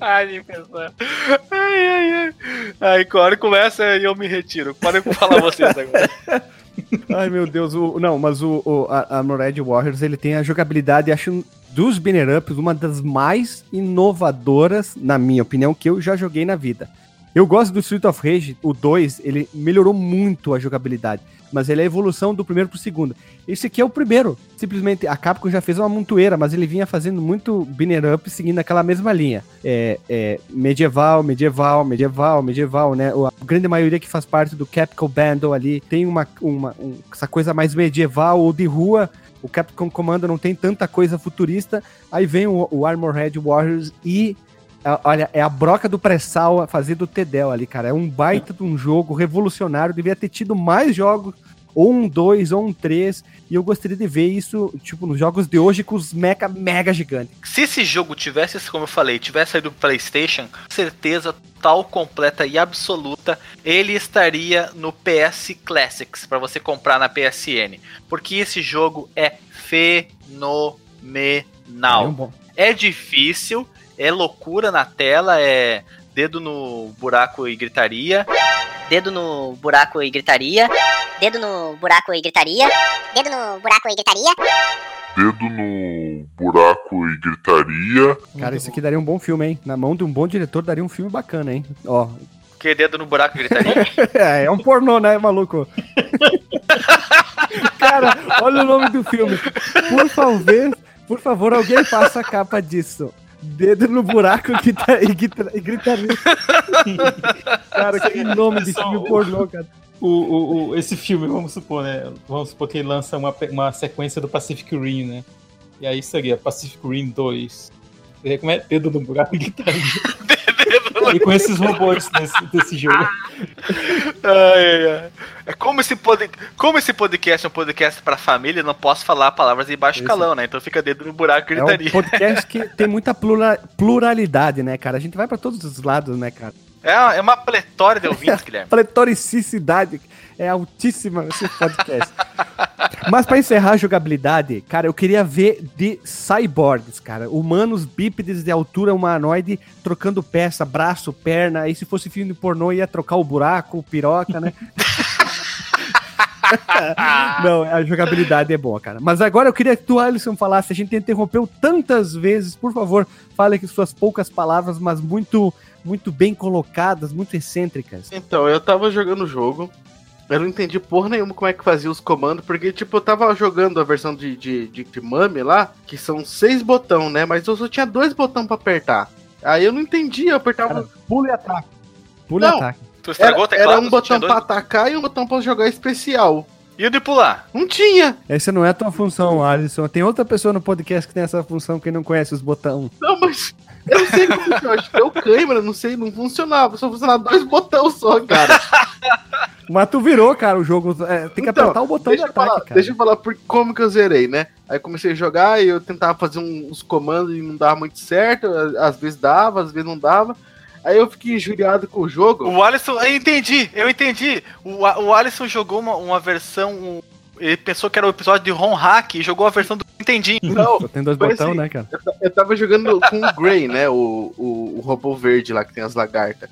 Ai, impressora. Ai, ai, ai. Aí, quando a começa, eu me retiro. Podem falar vocês agora. Ai, meu Deus. O, não, mas o, o a- Armored Warriors, ele tem a jogabilidade, acho, dos Banner Ups, uma das mais inovadoras, na minha opinião, que eu já joguei na vida. Eu gosto do Street of Rage, o 2, ele melhorou muito a jogabilidade, mas ele é a evolução do primeiro pro segundo. Esse aqui é o primeiro. Simplesmente, a Capcom já fez uma montoeira, mas ele vinha fazendo muito Banner Up seguindo aquela mesma linha. É, é, medieval, medieval, medieval, medieval, né? A grande maioria que faz parte do Capcom Bundle ali tem uma, uma um- essa coisa mais medieval ou de rua. O Capcom Commando não tem tanta coisa futurista. Aí vem o, o Armorhead Warriors e Olha, é a broca do pré-sal a fazer do Tedel ali, cara. É um baita de um jogo revolucionário. Devia ter tido mais jogos, ou um 2, ou um 3. E eu gostaria de ver isso, tipo, nos jogos de hoje com os mecha mega gigantes. Se esse jogo tivesse, como eu falei, tivesse saído do PlayStation, certeza tal, completa e absoluta, ele estaria no PS Classics para você comprar na PSN, porque esse jogo é fenomenal. É um. É difícil, é loucura na tela, é dedo no buraco e gritaria. Dedo no buraco e gritaria. Dedo no buraco e gritaria. Dedo no buraco e gritaria. dedo no buraco e gritaria. Cara, isso aqui daria um bom filme, hein? Na mão de um bom diretor daria um filme bacana, hein? Ó. Que dedo no buraco e gritaria? É, é um pornô, né, maluco? Cara, olha o nome do filme. Por favor, por favor, alguém faça a capa disso. Dedo no buraco e grita- e grita- e gritaria. Cara, que nome de filme pornô, cara. O, o, o- esse filme, vamos supor, né? Vamos supor que ele lança uma, uma sequência do Pacific Rim, né? E aí seria Pacific Rim 2. Como é? Dedo no buraco e gritaria. e com esses robôs desse, desse jogo. Ai, ai. É como esse, pod... como esse podcast é um podcast pra família, não posso falar palavras de baixo Isso. calão, né? Então fica dedo no buraco e É um gritaria. podcast que tem muita plura- pluralidade, né, cara? A gente vai pra todos os lados, né, cara? É, é uma pletória de ouvintes, Guilherme. Pletoricidade é altíssima esse podcast. Mas pra encerrar a jogabilidade, cara, eu queria ver de cyborgs, cara. Humanos bípedes de altura humanoide trocando peça, braço, perna. Aí se fosse filme de pornô ia trocar o buraco, piroca, né? Não, a jogabilidade é boa, cara. Mas agora eu queria que tu, Alisson, falasse. A gente interrompeu tantas vezes. Por favor, fale com suas poucas palavras, mas muito, muito bem colocadas, muito excêntricas. Então, eu tava jogando o jogo. Eu não entendi porra nenhuma como é que fazia os comandos, porque, tipo, eu tava jogando a versão de, de, de, de Mami lá, que são seis botões, né? Mas eu só tinha dois botões pra apertar. Aí eu não entendi, eu apertava. Cara, Pula e ataque. Pula e Não. ataque. Tu estragou Era, teclado? era um botão pra dois- atacar e um botão pra jogar especial. E o de pular? Não tinha! Essa não é a tua função, Alisson. Tem outra pessoa no podcast que tem essa função que não conhece os botões. Não, mas. Eu não sei como que deu câmera, não sei, não funcionava. Só funcionava dois botões só, cara. Mas tu virou, cara, o jogo. é, tem que Então, apertar o botão de ataque, falar, cara. Deixa eu falar por como que eu zerei, né? Aí comecei a jogar e eu tentava fazer uns comandos e não dava muito certo. Às vezes dava, às vezes não dava. Aí eu fiquei injuriado com o jogo. O Alisson, eu entendi, eu entendi. O, o Alisson jogou uma, uma versão. um- ele pensou que era o episódio de Ron Hack e jogou a versão do Entendi. Não, Só tem dois botões, assim. né, cara? eu tava jogando com o Grey, né? O, o, o robô verde lá que tem as lagartas.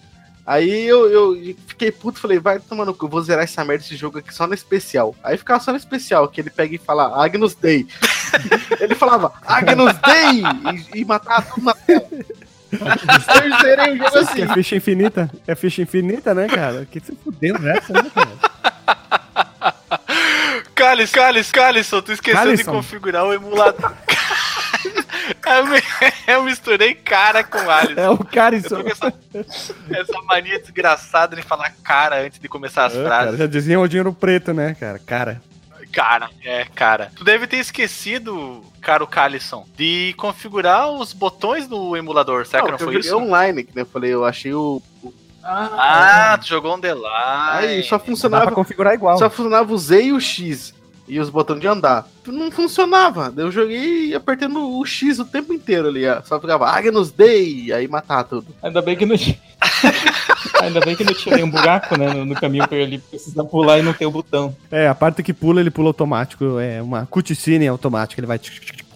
Aí eu, eu fiquei puto, falei, vai tomando cu, eu vou zerar essa merda desse jogo aqui só no especial. Aí ficava só no especial, que ele pega e fala Agnus Dei. ele falava Agnus Dei! E, e matava tudo na tela. eu zerei o jogo Que assim. é ficha infinita? É ficha infinita, né, cara? Que se fudendo nessa, né, cara? Cálice, Cálice, Cálice, tu esqueceu de Cálice. configurar o emulador. eu, me- eu misturei cara com Alisson. É o Eu Carisson. essa, essa mania desgraçada de falar cara antes de começar as É, cara, frases. já diziam o dinheiro preto, né, cara? Cara. Cara, é, cara. Tu deve ter esquecido, caro Calisson, de configurar os botões do emulador, será que não eu foi isso? online, que nem eu falei, eu achei o. Ah, tu jogou um delay. Aí só funcionava. configurar igual. Só funcionava o Z e o X. E os botões de andar. Não funcionava. Eu joguei apertando o X o tempo inteiro ali. ó. Só ficava Agnus Dei. Aí matava tudo. Ainda bem que não tinha. Ainda bem que não tinha nenhum buraco, né, no, no caminho pra ele precisar pular e não ter o botão. É, a parte que pula, ele pula automático. É uma cutscene automática. Ele vai.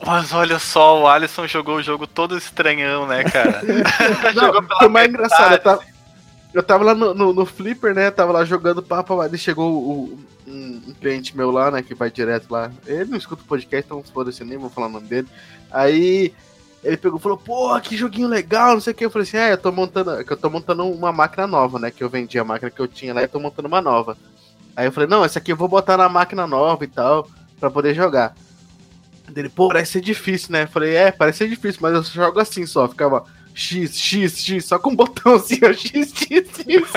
Mas olha só, o Alisson jogou o jogo todo estranhão, né, cara? Não, Jogou pela foi mais engraçado. Eu tava, eu tava lá no, no, no Flipper, né? Tava lá jogando papo. Aí chegou o- um, um cliente meu lá, né? Que vai direto lá. Ele não escuta o podcast, então foda-se, nem vou falar o nome dele. Aí ele pegou e falou: Pô, que joguinho legal, não sei o que. Eu falei assim: É, eu tô montando. Que eu tô montando uma máquina nova, né? Que eu vendi a máquina que eu tinha lá e tô montando uma nova. Aí eu falei: Não, essa aqui eu vou botar na máquina nova e tal, pra poder jogar. Dele, pô, parece ser difícil, né? Eu falei, é, parece ser difícil, mas eu jogo assim só, ficava X, X, X, só com um botão assim, ó, X, X, X.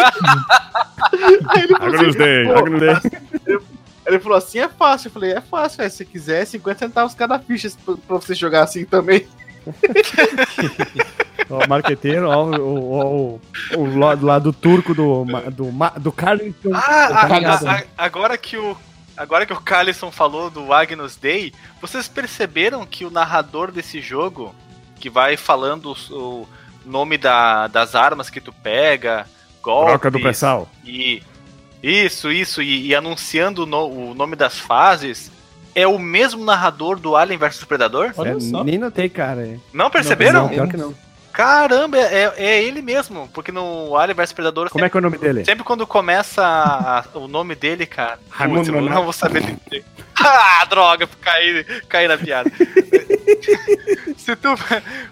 Aí ele falou, assim, Day, Day. ele falou assim, é fácil. Eu falei, é fácil, é, se você quiser, é 50 centavos cada ficha pra, pra você jogar assim também. Ó, o marqueteiro, ó, o, o, o, lado lá do turco do, do, do Carlington. Ah, Tá agora que o agora que o Calisson falou do Agnus Day, vocês perceberam que o narrador desse jogo, que vai falando o nome da- das armas que tu pega, golpes, Troca do pré-sal. e isso, isso, e, e anunciando o, no- o nome das fases, é o mesmo narrador do Alien vs Predador? Olha É, só. nem notei, cara. Não perceberam? Não, pior que não. Caramba, é, é ele mesmo, porque no Alien vs Predador Como é que é o nome dele? Sempre quando começa a- o nome dele, cara. Raimundo Nonato. não vou saber dizer. ah, droga, caí, caí na piada. se tu,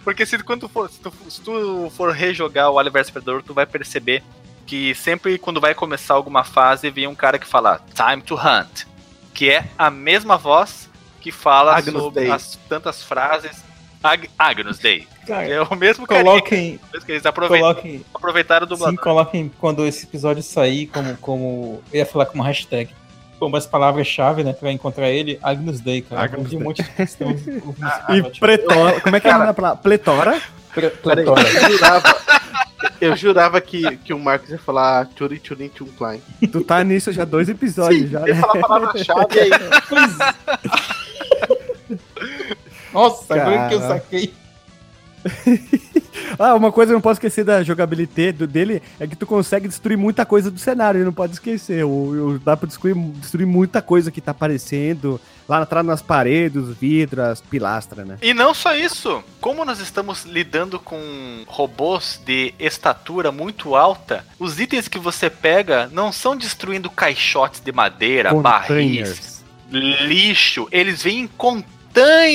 porque se, quando tu for, se, tu, se tu for rejogar o Alien vs Predador, tu vai perceber que sempre quando vai começar alguma fase, vem um cara que fala Time to Hunt. Que é a mesma voz que fala Agnus sobre as tantas frases. Ag Agnus Dei. Cara, É o mesmo coloquem, mesmo que eles aproveitaram, coloquem, aproveitaram do sim, coloquem quando esse episódio sair, como, como, eu ia falar como hashtag, como as palavras-chave, né, pra encontrar ele, Agnus Dei, cara. Agnus Tem um Dei. monte de questão. E pletora. Como é que é a palavra? Pletora? Peraí, Platona. eu jurava, eu jurava que, que o Marcos ia falar Tchuri Tchuri Tchum Klein. Tu tá nisso já dois episódios já, Ia né? falar a palavra-chave aí. Nossa, agora que eu saquei. Ah, uma coisa que eu não posso esquecer da jogabilidade dele é que tu consegue destruir muita coisa do cenário, não pode esquecer. O, o- dá pra destruir, destruir muita coisa que tá aparecendo lá atrás nas paredes, os vidros, as pilastras, né? E não só isso, como nós estamos lidando com robôs de estatura muito alta, os itens que você pega não são destruindo caixotes de madeira, barris, Containers. lixo, eles vêm em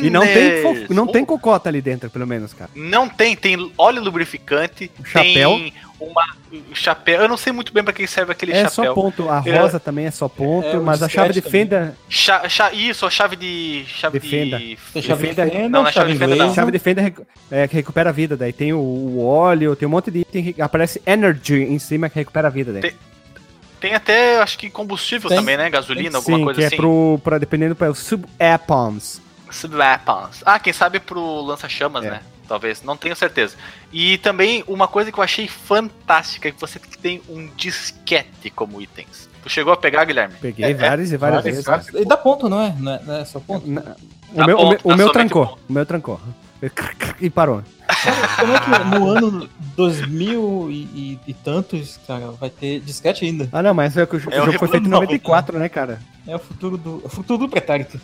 E não tem, não tem cocota ali dentro, pelo menos, cara. Não tem, tem óleo lubrificante, Chapéu. tem uma um chapéu. Eu não sei muito bem pra que serve aquele É chapéu. só ponto. A É. rosa também é só ponto, É, mas a chave de fenda. Cha- cha- isso, a chave de. Chave Defenda. de. Tem chave de Defenda- fenda, Não, não é chave de fenda, não. Chave de fenda é, que recupera a vida. Daí tem o, o óleo, tem um monte de item que aparece energy em cima que recupera a vida. Daí. Tem- Tem até, acho que combustível Tem. também, né? Gasolina, alguma Sim, coisa que assim. é pro, pra, dependendo para sub-weapons. Weapons. Ah, quem sabe pro lança-chamas, É. né? Talvez, não tenho certeza. E também uma coisa que eu achei fantástica é que você tem um disquete como itens. Tu chegou a pegar, Guilherme? Peguei várias e várias vezes. Várias, várias. E dá ponto, não é? Não é, não é só ponto? Na- O meu, o ponto, meu, o meu trancou. ponto. O meu trancou. E parou. Como é que no ano 2000 e, e, e tantos, cara, vai ter disquete ainda? Ah, não, mas é que o, É o o jogo foi feito em não, 94, né, cara? É o futuro do, o futuro do pretérito.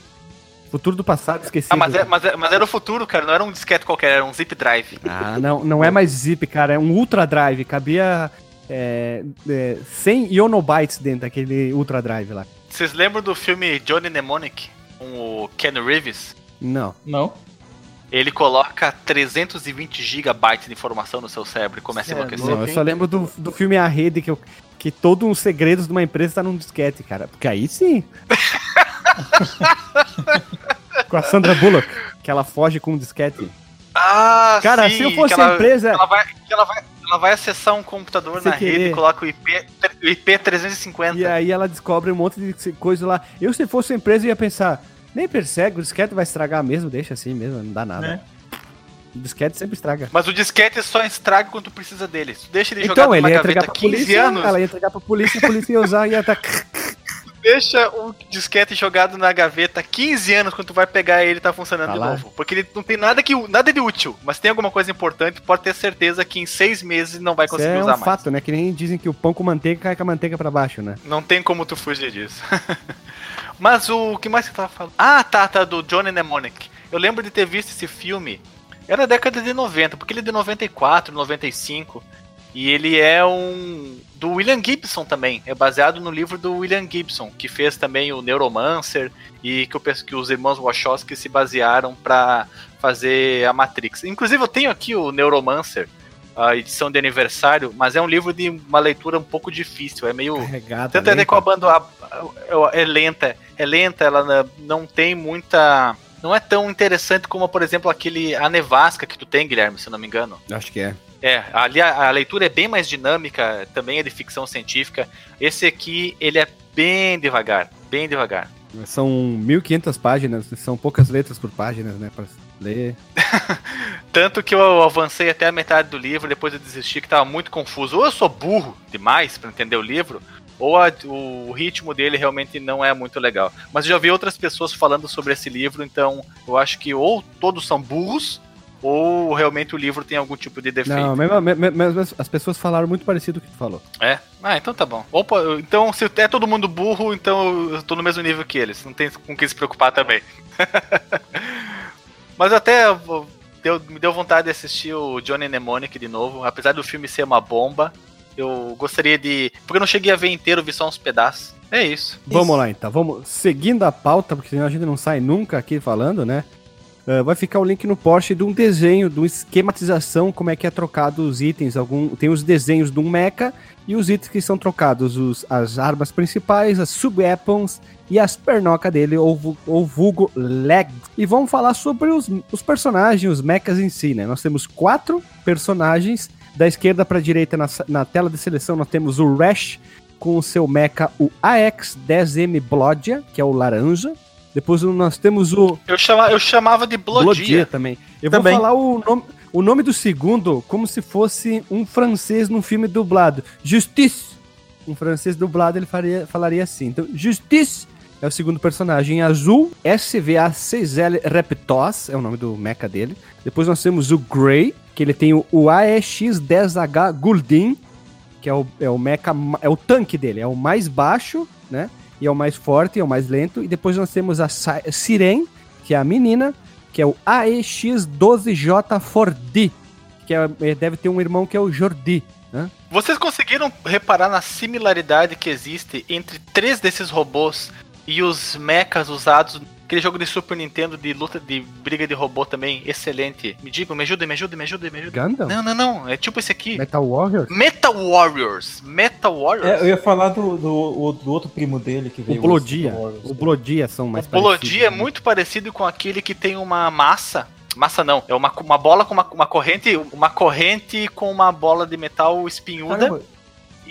Futuro do passado esquecido. Ah, mas, é, mas, é- mas era o futuro, cara. Não era um disquete qualquer, era um zip drive. Ah, não, não é mais zip, cara. É um Ultra Drive. Cabia é, é, 100 Ionobytes dentro daquele Ultra Drive lá. Vocês lembram do filme Johnny Mnemonic? Com o Ken Reeves? Não. Não? Ele coloca 320 gigabytes de informação no seu cérebro e começa a É, enlouquecer. Não, eu só lembro do, do filme A Rede, que, eu, que todos os segredos de uma empresa tá num disquete, cara. Porque aí sim. com a Sandra Bullock, que ela foge com um disquete. Ah, Cara, sim, se eu fosse ela- empresa. Ela vai, que ela, vai, ela vai acessar um computador na rede querer. e coloca o IP, o IP 350. E aí ela descobre um monte de coisa lá. Eu, se fosse empresa, ia pensar, nem persegue, o disquete vai estragar mesmo, deixa assim mesmo, não dá nada. É. O disquete sempre estraga. Mas o disquete só estraga quando tu precisa dele. Tu deixa ele Então, jogado ele numa ia gaveta entregar pra 15 polícia, anos, ela ia entregar pra polícia, a polícia ia usar e ia tá... deixa o disquete jogado na gaveta 15 anos quando tu vai pegar ele tá funcionando Tá de lá. novo. Porque ele não tem nada, que, nada de útil, mas tem alguma coisa importante, pode ter certeza que em seis meses não vai Isso conseguir é um usar mais. fato, né? Que nem dizem que o pão com manteiga cai com a manteiga pra baixo, né? Não tem como tu fugir disso. Mas o, que mais que eu tava falando? Ah, tá, tá, do Johnny Mnemonic. Eu lembro de ter visto esse filme. Era da década de 90, porque ele é de 94, 95. E ele é um. Do William Gibson também. É baseado no livro do William Gibson, que fez também o Neuromancer e que, eu penso que os irmãos Wachowski se basearam pra fazer a Matrix. Inclusive, eu tenho aqui o Neuromancer, a edição de aniversário, mas é um livro de uma leitura um pouco difícil. É meio. Carregado. Tanto é que a banda a- a- é lenta, é lenta, ela não tem muita. Não é tão interessante como, por exemplo, aquele A Nevasca que tu tem, Guilherme, se não me engano. Acho que é. É, ali a, a leitura é bem mais dinâmica, também é de ficção científica. Esse aqui, ele é bem devagar, bem devagar. São 1.500 páginas, são poucas letras por página, né? Pra ler. Tanto que eu avancei até a metade do livro, depois eu desisti, que tava muito confuso. Ou eu sou burro demais pra entender o livro, ou a- o ritmo dele realmente não é muito legal. Mas eu já vi outras pessoas falando sobre esse livro, então eu acho que ou todos são burros, ou realmente o livro tem algum tipo de defeito. Não, mesmo, me- me- mesmo as pessoas falaram muito parecido com o que tu falou. É? Ah, então tá bom. Opa, então se é todo mundo burro, então eu tô no mesmo nível que eles. Não tem com quem se preocupar também. Mas até deu- me deu vontade de assistir o Johnny Mnemonic de novo. Apesar do filme ser uma bomba, eu gostaria de. Porque eu não cheguei a ver inteiro, vi só uns pedaços. É isso. Vamos lá então, vamos seguindo a pauta, porque senão a gente não sai nunca aqui falando, né? Ah, vai ficar o link no Porsche de um desenho, de uma esquematização, como é que é trocado os itens. Algum, tem os desenhos de um mecha e os itens que são trocados, os, as armas principais, as sub-weapons e as pernocas dele, ou, vu- ou vulgo legs. E vamos falar sobre os, os personagens, os mechas em si, né? Nós temos quatro personagens. Da esquerda para a direita na, na tela de seleção nós temos o Rash, com o seu mecha, o AX-10M Blodia, que é o laranja. Depois nós temos o Eu, chama, eu chamava de Blodia Blodia. também. Eu Também. vou falar o nome, o nome do segundo como se fosse um francês num filme dublado. Justice. Um francês dublado ele faria, falaria assim. Então, Justice é o segundo personagem em azul. SVA6L Reptos é o nome do mecha dele. Depois nós temos o Grey, que ele tem o, o AEX-10H Guldin, que é o, é o mecha, é o tanque dele, é o mais baixo, né? E é o mais forte, é o mais lento. E depois nós temos a Siren, que é a menina, que é o AEX12J4D, que é, é- deve ter um irmão que é o Jordi, né? Vocês conseguiram reparar na similaridade que existe entre três desses robôs e os mechas usados aquele jogo de Super Nintendo de luta de briga de robô também, excelente. Me digam, me ajudem, me ajudem, me ajudem, me ajudem. Gundam? Não, não, não, é tipo esse aqui. Metal Warrior? Metal Warriors. Metal Warriors. É, eu ia falar do, do, do outro primo dele que O veio. Blodia. Star Wars. O Blodia são mais o é parecidos, né? muito parecido com aquele que tem uma massa. Massa não, é uma, uma bola com uma, uma corrente, uma corrente com uma bola de metal espinhuda. Caramba,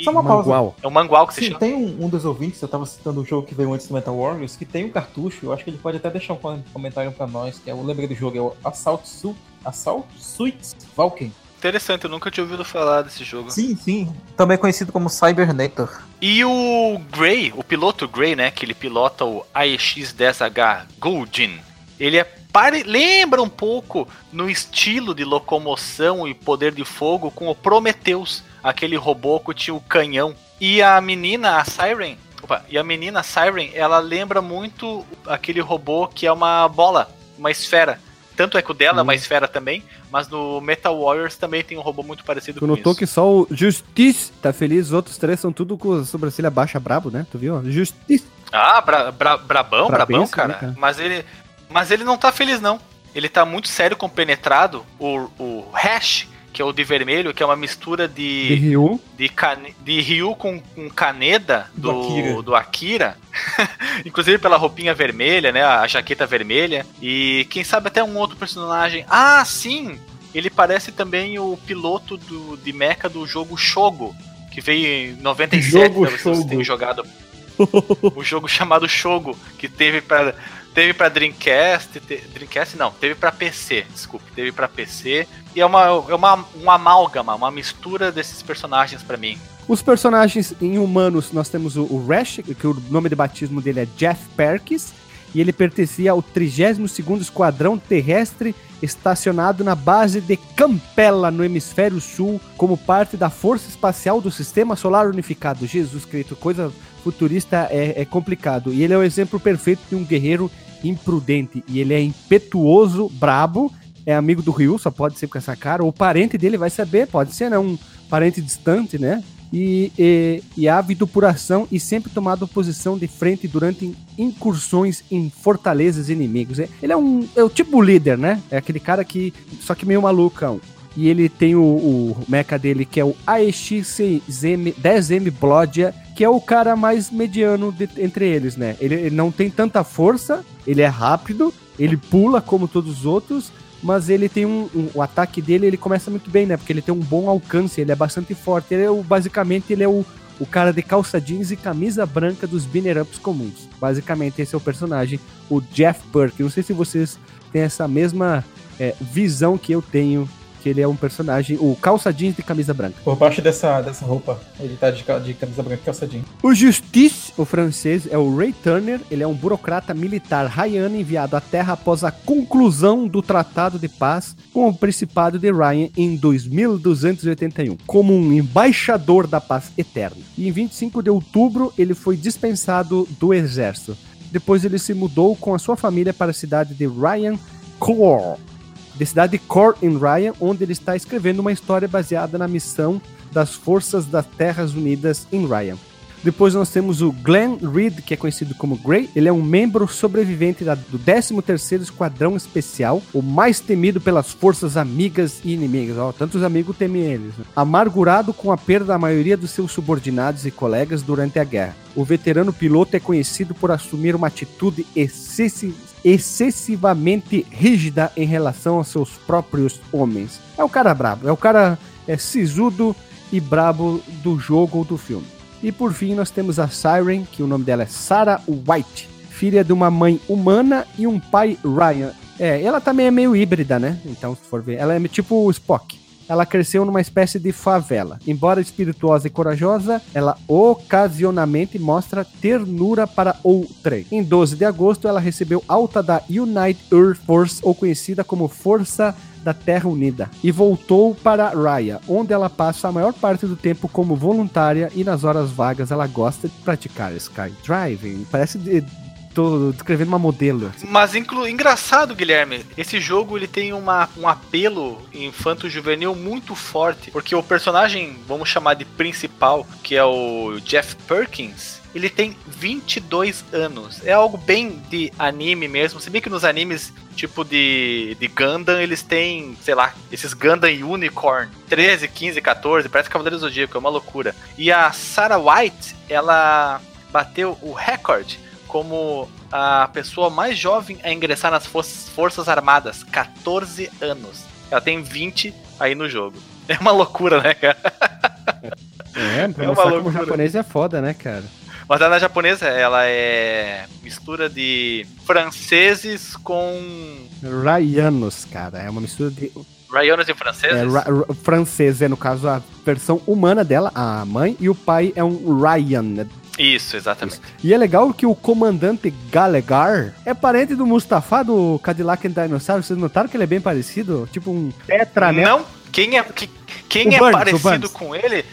só uma pausa. Mangual. É o mangual que se Sim, chama. tem um, um dos ouvintes, eu tava citando um jogo que veio antes do Metal Warriors, que tem um cartucho, eu acho que ele pode até deixar um com- comentário pra nós, que é o lembrei do jogo, é o Assault Suit, Assault Suits Valken. Interessante, eu nunca tinha ouvido falar desse jogo. Sim, sim. Também conhecido como Cybernator. E o Gray, o piloto Gray, né, que ele pilota o AEX-10H Goldin, ele é pare... lembra um pouco no estilo de locomoção e poder de fogo com o Prometheus, aquele robô que tinha o canhão. E a menina, a Siren, opa, e a menina Siren, ela lembra muito aquele robô que é uma bola, uma esfera. Tanto é que o dela é uma esfera também, mas no Metal Warriors também tem um robô muito parecido Tu com notou isso. que só o Justice tá feliz, os outros três são tudo com a sobrancelha baixa brabo, né? Tu viu? Justice. Ah, bra, bra- brabão, brabão, Brabenço, cara. né, cara? Mas ele. Mas ele não tá feliz, não. Ele tá muito sério, compenetrado. O, o Hash, que é o de vermelho, que é uma mistura De de, Ryu. de, cane- de Ryu com, com Kaneda Do do, Akira. do Akira. Inclusive pela roupinha vermelha, né? A jaqueta vermelha. E quem sabe até um outro personagem. Ah, sim! Ele parece também o piloto do, de mecha do jogo Shogo, que veio em 97, Jogo talvez vocês Shogo. tenham jogado o jogo chamado Shogo, que teve pra, teve pra Dreamcast, te- Dreamcast não, teve pra PC, desculpe, teve pra PC, e é uma, é uma um amálgama, uma mistura desses personagens pra mim. Os personagens em humanos, nós temos o, o Rash, que o nome de batismo dele é Jeff Perkins, e ele pertencia ao 32º Esquadrão Terrestre estacionado na base de Campella, no hemisfério sul, como parte da Força Espacial do Sistema Solar Unificado. Jesus Cristo, coisa futurista é, é complicado. E ele é o exemplo perfeito de um guerreiro imprudente. E ele é impetuoso, brabo, é amigo do Ryu, só pode ser com essa cara. O parente dele vai saber, pode ser, né? Um parente distante, né? E, e, e ávido por ação e sempre tomado posição de frente durante incursões em fortalezas inimigos. É- Ele é um é o tipo líder, né? É aquele cara que só que meio malucão. E ele tem o, o mecha dele que é o AEX-10M 10M Blodia, que é o cara mais mediano de- entre eles, né? Ele, ele não tem tanta força, ele é rápido, ele pula como todos os outros, mas ele tem um, um- o ataque dele ele começa muito bem, né? Porque ele tem um bom alcance, ele é bastante forte. Ele é o, basicamente ele é o, o cara de calça jeans e camisa branca dos binner ups comuns. Basicamente esse é o personagem, o Jeff Burke. Não sei se vocês têm essa mesma é, visão que eu tenho, que ele é um personagem, o calça jeans de camisa branca. Por baixo dessa, dessa roupa, ele tá de, de camisa branca e calçadinho. O Justice, o francês, é o Ray Turner. Ele é um burocrata militar raiano enviado à Terra após a conclusão do Tratado de Paz com o Principado de Ryan em 2281, como um embaixador da paz eterna. E em 25 de outubro, ele foi dispensado do exército. Depois ele se mudou com a sua família para a cidade de Ryan Core, de cidade de Core em Ryan, onde ele está escrevendo uma história baseada na missão das Forças das Terras Unidas em Ryan. Depois nós temos o Glenn Reed, que é conhecido como Grey. Ele é um membro sobrevivente da- do 13º Esquadrão Especial, o mais temido pelas forças amigas e inimigas. Ó, tantos amigos temem eles. né? Amargurado com a perda da maioria dos seus subordinados e colegas durante a guerra. O veterano piloto é conhecido por assumir uma atitude excessi- excessivamente rígida em relação aos seus próprios homens. É o cara brabo, é o cara é, sisudo e brabo do jogo ou do filme. E por fim nós temos a Siren, que o nome dela é Sarah White, filha de uma mãe humana e um pai Ryan. É, ela também é meio híbrida, né? Então, se for ver, ela é tipo o Spock. Ela cresceu numa espécie de favela. Embora espirituosa e corajosa, ela ocasionalmente mostra ternura para outrem. Em 12 de agosto, ela recebeu alta da United Earth Force, ou conhecida como Força da Terra Unida, e voltou para Raya, onde ela passa a maior parte do tempo como voluntária e nas horas vagas ela gosta de praticar skydiving. Parece de, tô descrevendo uma modelo. assim. Mas inclu... engraçado, Guilherme, esse jogo ele tem uma, um apelo infanto-juvenil muito forte, porque o personagem, vamos chamar de principal, que é o Jeff Perkins, ele tem 22 anos. É algo bem de anime mesmo. Se bem que nos animes, tipo de, de Gundam, eles têm, sei lá, esses Gundam Unicorn, 13, 15, 14, parece Cavaleiro do Zodíaco, é uma loucura. E a Sarah White, ela bateu o recorde como a pessoa mais jovem a ingressar nas for- Forças Armadas, 14 anos. Ela tem 20 aí no jogo. É uma loucura, né, cara? É, pra É uma como o loucura. japonês é foda, né, cara? Mas na japonesa, ela é mistura de franceses com Raianos, cara. É uma mistura de. Raianos e franceses? É, ra- ra- francês é, no caso, a versão humana dela, a mãe, e o pai é um Ryan. Isso, exatamente. E é legal que o comandante Galegar é parente do Mustafa do Cadillac and Dinosaur. Vocês notaram que ele é bem parecido? Tipo um tetra, né? Não, quem é, que- quem O é Burns, o parecido com ele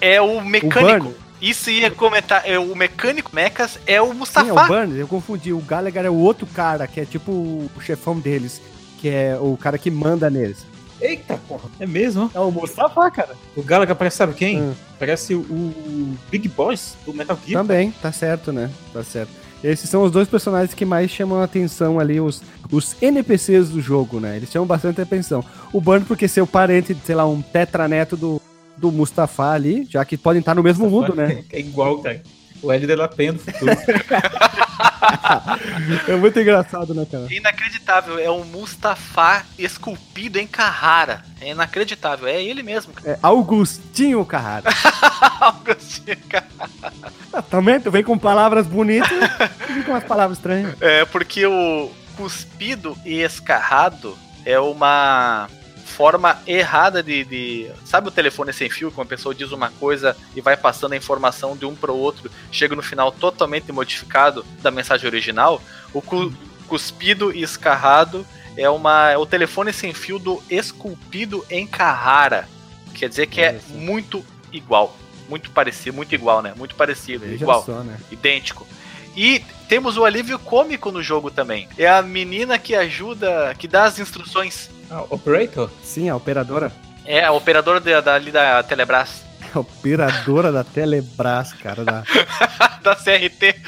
é o O mecânico. Burns. Isso ia comentar, é, o mecânico Mechas é o Sim, é o Mustafa. Burns, eu confundi. O Gallagher é o outro cara, que é tipo o chefão deles, que é o cara que manda neles. Eita porra, é mesmo? É o Mustafa, cara. O Galaga parece, sabe quem? Hum. Parece o, Big Boss do Metal Gear. Também, tá certo, né? Tá certo. Esses são os dois personagens que mais chamam a atenção ali, os, os NPCs do jogo, né? Eles chamam bastante atenção. O Burns, porque ser o parente, sei lá, um tetraneto do, do Mustafa ali, já que podem estar no mesmo mundo, né? É igual, cara. O Ed de la Penha do futuro. É muito engraçado, né, cara? Inacreditável, é o Mustafa esculpido em Carrara. É inacreditável, é ele mesmo. É Augustinho Carrara. Assim, cara. Ah, Também, tu vem com palavras bonitas e com umas palavras estranhas. É porque o cuspido e escarrado é uma forma errada de, de- Sabe o telefone sem fio, que uma pessoa diz uma coisa e vai passando a informação de um para o outro, chega no final totalmente modificado da mensagem original? O cu- cuspido e escarrado é, uma, é o telefone sem fio do esculpido em Carrara. Quer dizer que é só. muito igual. Muito parecido, muito igual, né? Muito parecido, Veja igual só, né? idêntico. E temos o alívio cômico no jogo também. É a menina que ajuda, que dá as instruções. Ah, Operator? Sim, a operadora. É a operadora da, da, ali da Telebrás, A operadora da Telebrás, cara. Da... da CRT.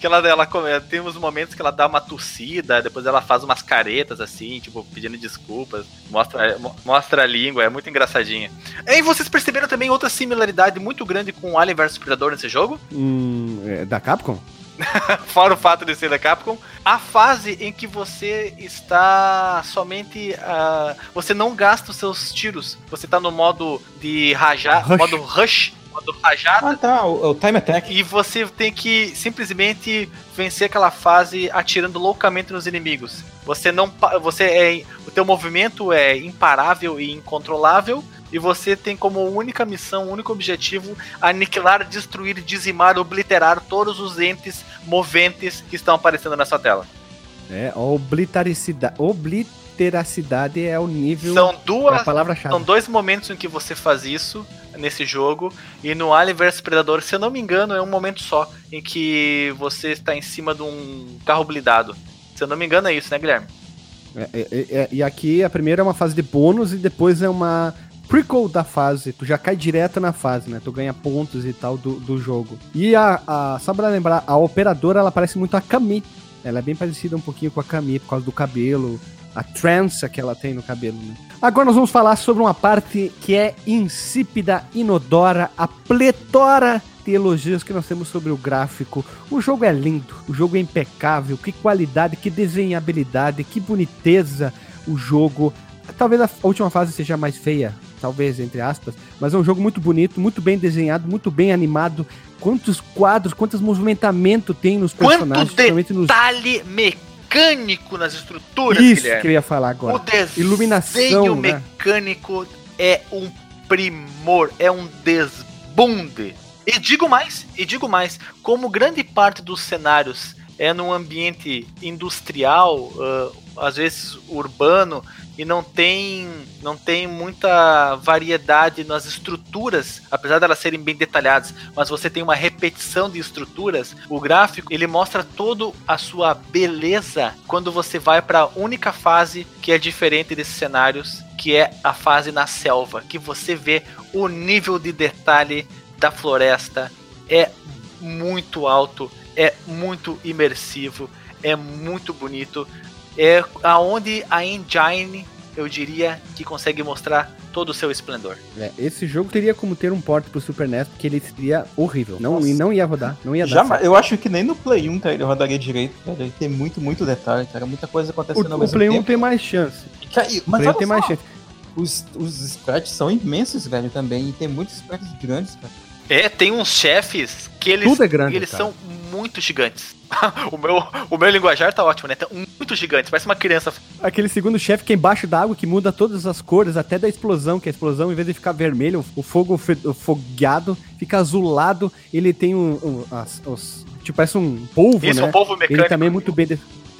que ela, ela come- temos momentos que ela dá uma tossida, depois ela faz umas caretas assim, tipo, pedindo desculpas, mostra, mo- mostra a língua, é muito engraçadinha. E vocês perceberam também outra similaridade muito grande com Alien vs Predador nesse jogo? Hum, é, da Capcom? fora o fato de ser da Capcom, a fase em que você está somente. ah, você não gasta os seus tiros. Você está no modo de rajar, Rush. modo rush, modo rajada. Ah, tá. O, o Time Attack. E você tem que simplesmente vencer aquela fase atirando loucamente nos inimigos. Você não. Você é. O teu movimento é imparável e incontrolável. E você tem como única missão, único objetivo, aniquilar, destruir, dizimar, obliterar todos os entes moventes que estão aparecendo nessa tela. É, obliteracidade. Obliteracidade é o nível. São é duas. palavra-chave. São dois momentos em que você faz isso nesse jogo. E no Alien vs Predador, se eu não me engano, é um momento só em que você está em cima de um carro blindado. Se eu não me engano, é isso, né, Guilherme? É, é, é, e aqui a primeira é uma fase de bônus e depois é uma prequel da fase. Tu já cai direto na fase, né? Tu ganha pontos e tal do, do jogo. E a, a. Só pra lembrar, a operadora ela parece muito a Kami. Ela é bem parecida um pouquinho com a Kami por causa do cabelo, a trança que ela tem no cabelo, né? Agora nós vamos falar sobre uma parte que é insípida, inodora, a pletora de elogios que nós temos sobre o gráfico. O jogo é lindo, o jogo é impecável, que qualidade, que desenhabilidade, que boniteza o jogo. Talvez a última fase seja mais feia, talvez, entre aspas, mas é um jogo muito bonito, muito bem desenhado, muito bem animado. Quantos quadros, quantos movimentamentos tem nos Quanto personagens, nos. detalhe mecânico nas estruturas, Isso Guilherme. que eu ia falar O agora. desenho Iluminação, né? mecânico é um primor, é um desbunde. E digo mais, e digo mais, como grande parte dos cenários é num ambiente industrial, às vezes urbano, e não tem, não tem muita variedade nas estruturas, apesar de elas serem bem detalhadas, mas você tem uma repetição de estruturas, o gráfico ele mostra toda a sua beleza quando você vai para a única fase que é diferente desses cenários, que é a fase na selva, que você vê o nível de detalhe da floresta é muito alto, é muito imersivo, é muito bonito. É aonde a engine, eu diria, que consegue mostrar todo o seu esplendor. É, esse jogo teria como ter um porte pro Super NES, porque ele seria horrível. Não, e não ia rodar, não ia dar. Já, certo. eu acho que nem no Play 1 cara, ele rodaria direito, cara. Ele tem muito, muito detalhe, cara. Muita coisa acontecendo ao O, o mesmo Play 1 tempo. tem mais chance. Cara, e- O mas Play 1 olha tem só, mais chance. os, os sprites são imensos, velho, também. E tem muitos sprites grandes, cara. É, tem uns chefes que eles, Tudo é grande, eles cara. são muito gigantes. o, meu, o meu linguajar tá ótimo, né? Tá muito gigantes, parece uma criança. Aquele segundo chefe que é embaixo da água, que muda todas as cores, até da explosão, que a explosão, em vez de ficar vermelho, o fogo o fogueado, fica azulado. Ele tem um. um- as- os- tipo, parece um polvo, Isso, né? um povo mecânico. Ele também é muito bem. de-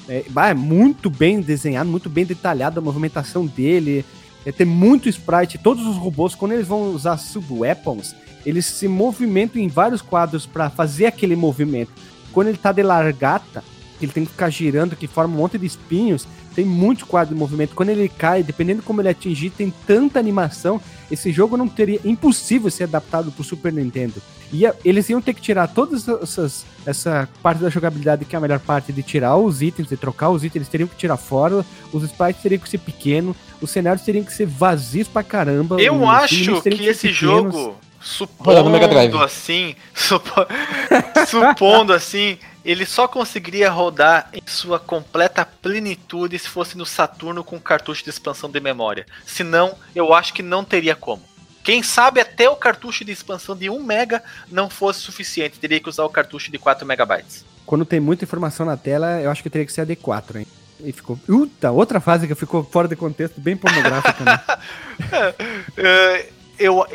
É, é muito bem desenhado, muito bem detalhado a movimentação dele. É, tem muito sprite. Todos os robôs, quando eles vão usar sub-weapons, eles se movimentam em vários quadros para fazer aquele movimento. Quando ele tá de largata, que ele tem que ficar girando, que forma um monte de espinhos, tem muito quadro de movimento. Quando ele cai, dependendo como ele atingir, tem tanta animação. Esse jogo não teria. Impossível ser adaptado pro Super Nintendo. Ia, eles iam ter que tirar todas essas, essa parte da jogabilidade, que é a melhor parte, de tirar os itens, de trocar os itens, eles teriam que tirar fora, os sprites teriam que ser pequenos, os cenários teriam que ser vazios pra caramba. Eu acho que ser esse pequenos. jogo, Supondo assim, supo- supondo assim, ele só conseguiria rodar em sua completa plenitude se fosse no Saturno com cartucho de expansão de memória. Senão, eu acho que não teria como. Quem sabe até o cartucho de expansão de 1 mega não fosse suficiente, teria que usar o cartucho de 4 megabytes. Quando tem muita informação na tela, eu acho que teria que ser a D4, hein? E ficou. Puta, outra fase que ficou fora de contexto, bem pornográfica também. Eh, eu,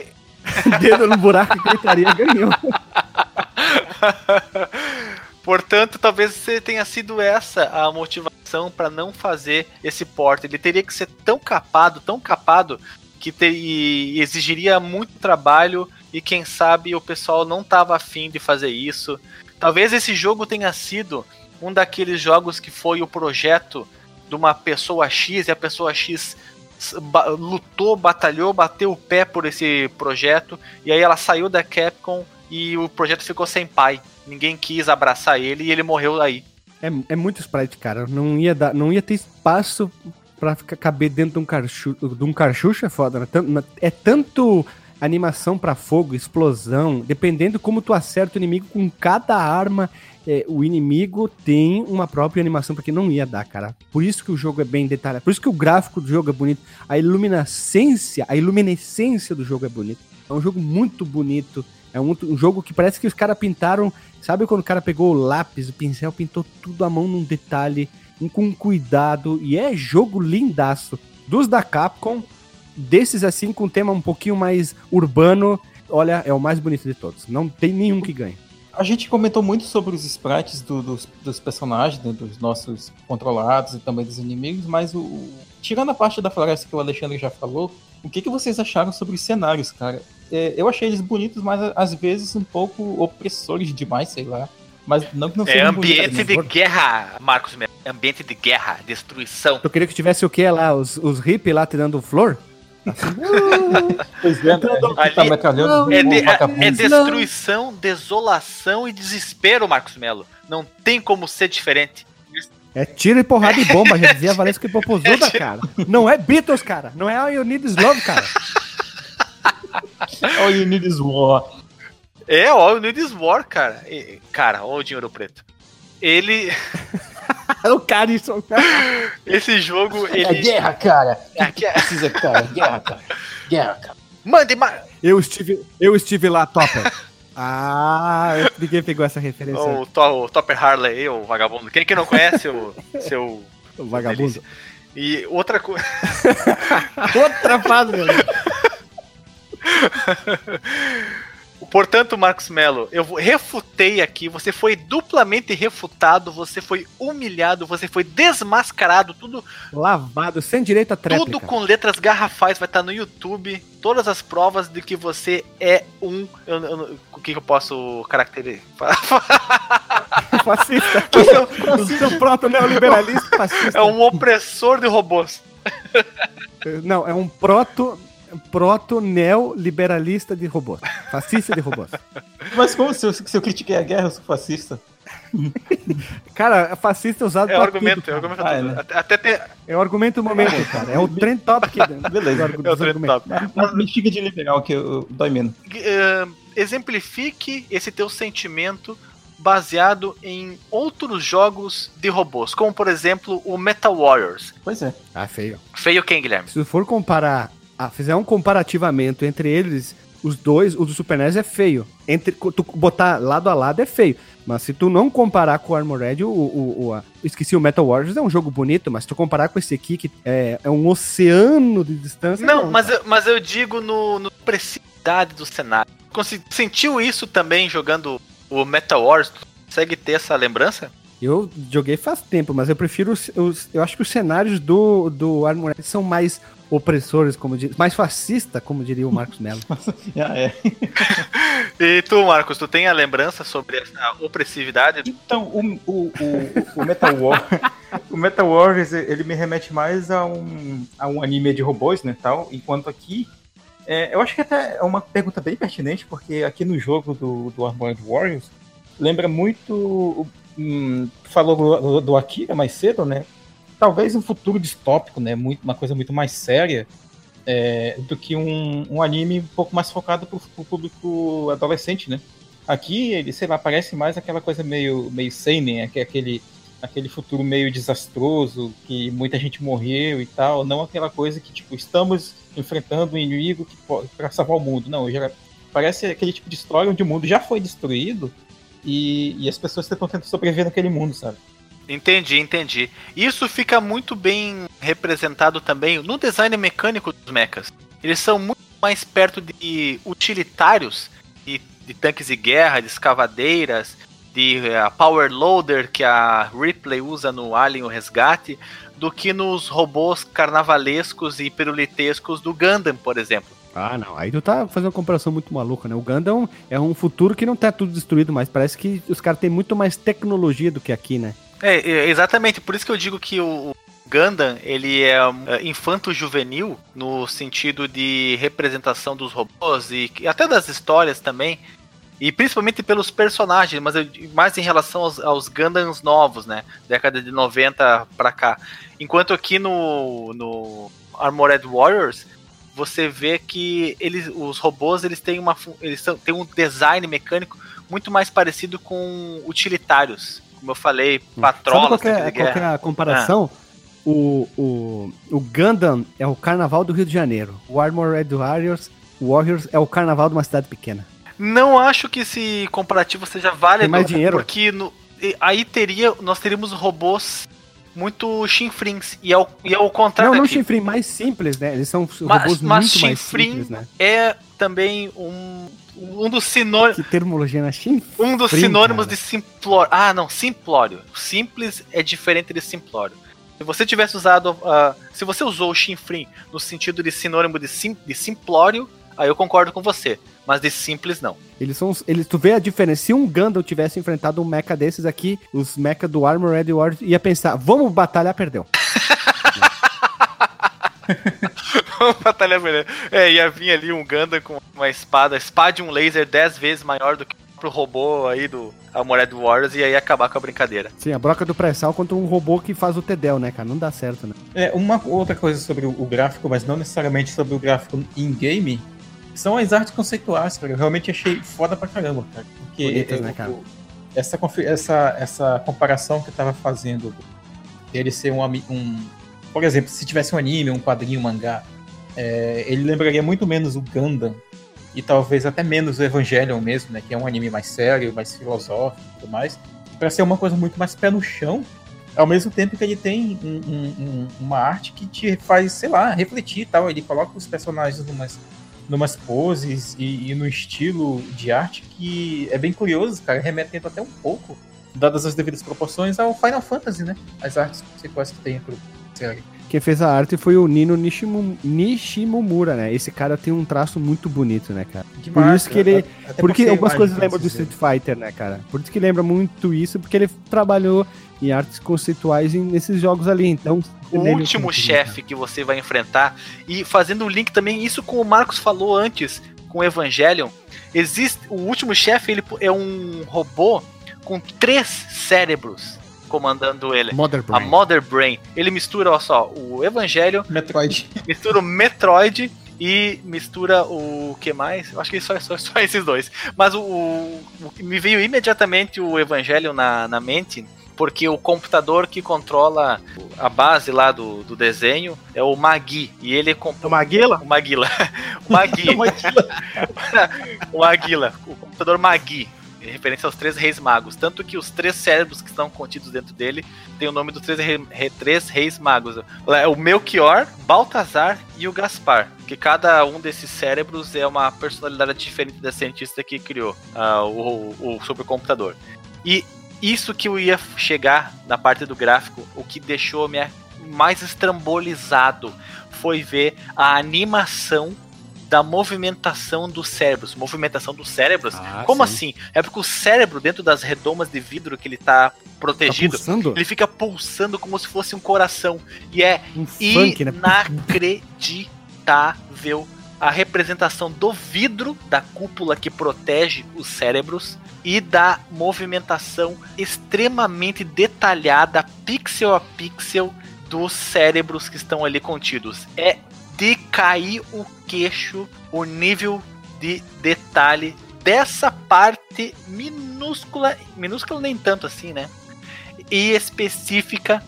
Dedo no buraco que gritaria ganhou. Portanto, talvez tenha sido essa a motivação para não fazer esse porte. Ele teria que ser tão capado, tão capado, que te- e exigiria muito trabalho e quem sabe o pessoal não estava afim de fazer isso. Talvez esse jogo tenha sido um daqueles jogos que foi o projeto de uma pessoa X e a pessoa X lutou, batalhou, bateu o pé por esse projeto e aí ela saiu da Capcom e o projeto ficou sem pai. Ninguém quis abraçar ele e ele morreu aí. É, é muito sprite, cara. Não ia, dar, não ia ter espaço pra ficar, caber dentro de um, carchu, de um é foda, né? É tanto animação pra fogo, explosão, dependendo como tu acerta o inimigo com cada arma, é, o inimigo tem uma própria animação, porque não ia dar, cara. Por isso que o jogo é bem detalhado, por isso que o gráfico do jogo é bonito, a iluminescência, a iluminescência do jogo é bonita. É um jogo muito bonito, é um, um jogo que parece que os caras pintaram Sabe quando o cara pegou o lápis, o pincel, pintou tudo à mão num detalhe, com cuidado, e é jogo lindaço. Dos da Capcom, desses assim, com tema um pouquinho mais urbano, olha, é o mais bonito de todos. Não tem nenhum que ganhe. A gente comentou muito sobre os sprites do- dos, dos personagens, né, dos nossos controlados e também dos inimigos, mas o, o- tirando a parte da floresta que o Alexandre já falou, o que, que vocês acharam sobre os cenários, cara? É, eu achei eles bonitos, mas às vezes um pouco opressores demais, sei lá. Mas não que não É sejam ambiente bonitos, de né? guerra, Marcos. Ambiente de guerra, destruição. Eu queria que tivesse o que lá? Os, os hippies lá te dando flor? Pois é, né? A gente tá É, é- é destruição, desolação e desespero, Marcos Melo. Não tem como ser diferente. É tiro e porrada e bomba, já dizia Valesca Popozuda, cara. Não é Beatles, cara. Não é All You Need Is Love, cara. All you need is war. É, ó, o Need is War, cara. E- cara, ó o dinheiro preto. Ele. o cara, isso. Esse jogo, É ele. guerra, cara. É- Precisa, cara. Guerra, cara. Guerra, cara. Mande mais. Eu estive, eu estive lá, Topper. ah, ninguém pegou essa referência. O, To- o Topper Harley, o vagabundo. Quem que não conhece o seu. O vagabundo. E outra coisa. Outra frase, meu. Portanto, Marcos Melo, eu refutei aqui, você foi duplamente refutado, você foi humilhado, você foi desmascarado, tudo, Lavado, sem direito a tréplica. tudo com letras garrafais, vai estar no YouTube, todas as provas de que você é um. eu- eu- o que, eu posso caracterizar? fascista. O seu proto neoliberalista fascista. é um opressor de robôs. Não, é um proto proto neoliberalista de robôs. Fascista de robôs. Mas como se eu, se eu critiquei a guerra, eu sou fascista? Cara, fascista é usado É argumento, tudo, é argumento. Ah, é, né? Até, É o argumento do momento, cara. É o trend topic. do- Beleza. do- é o dos trend top. Mas me fica de liberal que eu, dói menos. Eh, exemplifique esse teu sentimento baseado em outros jogos de robôs, como por exemplo o Metal Warriors. Pois é. Ah, feio. Feio quem, Guilherme? Se tu for comparar, ah, fizer um comparativamente entre eles, os dois, o do Super NES é feio. Entre tu botar lado a lado é feio. Mas se tu não comparar com o Armored, o, o, o- a- esqueci o Metal Warriors é um jogo bonito, mas se tu comparar com esse aqui que é, é um oceano de distância, Não, mas eu, mas eu digo no, no precisidade do cenário. Sentiu isso também jogando o Metal Wars? Tu consegue ter essa lembrança? Eu joguei faz tempo, mas eu prefiro os, os- eu acho que os cenários do do Armored são mais opressores, como dir- mais fascista, como diria o Marcos Mello. Ah, é. E tu, Marcos, tu tem a lembrança sobre essa opressividade? Então, o, o, o, o Metal War, o Metal Warriors, ele me remete mais a um, a um anime de robôs, né, tal, enquanto aqui, é, eu acho que até é uma pergunta bem pertinente, porque aqui no jogo do, do Armored Warriors, lembra muito, hum, falou do, do Akira mais cedo, né, talvez um futuro distópico, né, muito, uma coisa muito mais séria, é, do que um, um anime um pouco mais focado para o público adolescente, né. Aqui, ele, sei lá, parece mais aquela coisa meio, meio seinen, aque- aquele, aquele futuro meio desastroso, que muita gente morreu e tal, não aquela coisa que, tipo, estamos enfrentando um inimigo para salvar o mundo. Não, já, parece aquele tipo de história onde o mundo já foi destruído e, e as pessoas estão tentando sobreviver naquele mundo, sabe? Entendi, entendi. Isso fica muito bem representado também no design mecânico dos mechas. Eles são muito mais perto de utilitários, de, de tanques de guerra, de escavadeiras, de eh, power loader que a Ripley usa no Alien o Resgate, do que nos robôs carnavalescos e pirulitescos do Gundam, por exemplo. Ah, não. Aí tu tá fazendo uma comparação muito maluca, né? O Gundam é um futuro que não tá tudo destruído, mas parece que os caras têm muito mais tecnologia do que aqui, né? É, é, exatamente, por isso que eu digo que o Gundam, ele é, é, infanto-juvenil no sentido de representação dos robôs e até das histórias também, e principalmente pelos personagens, mas mais em relação aos, aos Gundams novos, né, década de 90 pra cá. Enquanto aqui no, no Armored Warriors, você vê que eles, os robôs eles têm, uma, eles têm um design mecânico muito mais parecido com utilitários. Como eu falei, Sabe patrolas, qual que tanque é, qual é a comparação? O, o, o Gundam é o carnaval do Rio de Janeiro. O Armored Warriors, Warriors é o carnaval de uma cidade pequena. Não acho que esse comparativo seja válido. Tem mais dinheiro? Porque no- aí teria, nós teríamos robôs muito chinfrins. E ao, e ao contrário não, não aqui, Shinfrin, mais simples, né? Eles são Mas- robôs mas muito mais simples, né? é também um, um dos sinônimos. Que terminologia na Shinfrin? Um dos sinônimos cara. de simplório. Ah, não, simplório. Simples é diferente de simplório. Se você tivesse usado. ah, se você usou o chinfrim no sentido de sinônimo de, sim, de simplório, aí eu concordo com você. Mas de simples, não. Eles são. Eles, tu vê a diferença. Se um Gundam tivesse enfrentado um mecha desses aqui, os mecha do Armored Warriors ia pensar, vamos batalhar, perdeu. Batalha melhor. É, ia vir ali um Gundam com uma espada, espada e um laser 10 vezes maior do que o robô aí do Armored Warriors e aí ia acabar com a brincadeira. Sim, a broca do pré-sal contra um robô que faz o Tedel, né, cara? Não dá certo, né? É, uma outra coisa sobre o, o gráfico, mas não necessariamente sobre o gráfico in-game, são as artes conceituais, cara. Eu realmente achei foda pra caramba, cara. Porque Bonitas, né, cara? essa, essa, essa comparação que eu tava fazendo dele ser um, um. Por exemplo, se tivesse um anime, um quadrinho, um mangá, É, ele lembraria muito menos o Gundam e talvez até menos o Evangelion mesmo, né? Que é um anime mais sério, mais filosófico e tudo mais, para ser uma coisa muito mais pé no chão, ao mesmo tempo que ele tem um- um- um- uma arte que te faz, sei lá, refletir e tal. Ele coloca os personagens numas, numas poses e, e no estilo de arte que é bem curioso, cara, remetendo até um pouco, dadas as devidas proporções, ao Final Fantasy, né? As artes conceituais que tem pro série. Quem fez a arte foi o Nino Nishimu- Nishimomura, né? Esse cara tem um traço muito bonito, né, cara? Demais, isso que ele- até- Porque algumas coisas lembram do. Street Fighter, né, cara? Por isso que lembra muito isso, porque ele trabalhou em artes conceituais nesses jogos ali. Então, O último chefe que você vai enfrentar, e fazendo um link também, isso com o Marcos falou antes, com o Evangelion, existe. O último chefe ele é um robô com três cérebros comandando ele. Mother A. Mother Brain. Ele mistura, olha só, o Evangelho, Metroid. mistura o Metroid e mistura o que mais? Eu acho que só, só, só esses dois. Mas o, o- me veio imediatamente o Evangelho na, na mente, porque o computador que controla a base lá do, do desenho é o Magui. E ele é O Maguila? o Maguila. O Magui. o Maguila. O computador Magui. Em referência aos três reis magos. Tanto que os três cérebros que estão contidos dentro dele tem o nome dos três, re- re- três reis magos. É O Melchior, Baltazar e o Gaspar. Que cada um desses cérebros é uma personalidade diferente da cientista que criou ah, o, o supercomputador. E isso que eu ia chegar na parte do gráfico, o que deixou me mais estrambolizado foi ver a animação da movimentação dos cérebros. Movimentação dos cérebros? Ah, Como sim. assim? É porque o cérebro, dentro das redomas de vidro que ele tá Tá protegido, pulsando? ele fica pulsando como se fosse um coração. E é Um né? inacreditável a representação do vidro da cúpula que protege os cérebros e da movimentação extremamente detalhada, pixel a pixel, dos cérebros que estão ali contidos. É de cair o queixo o nível de detalhe dessa parte minúscula, minúscula nem tanto assim, né? E específica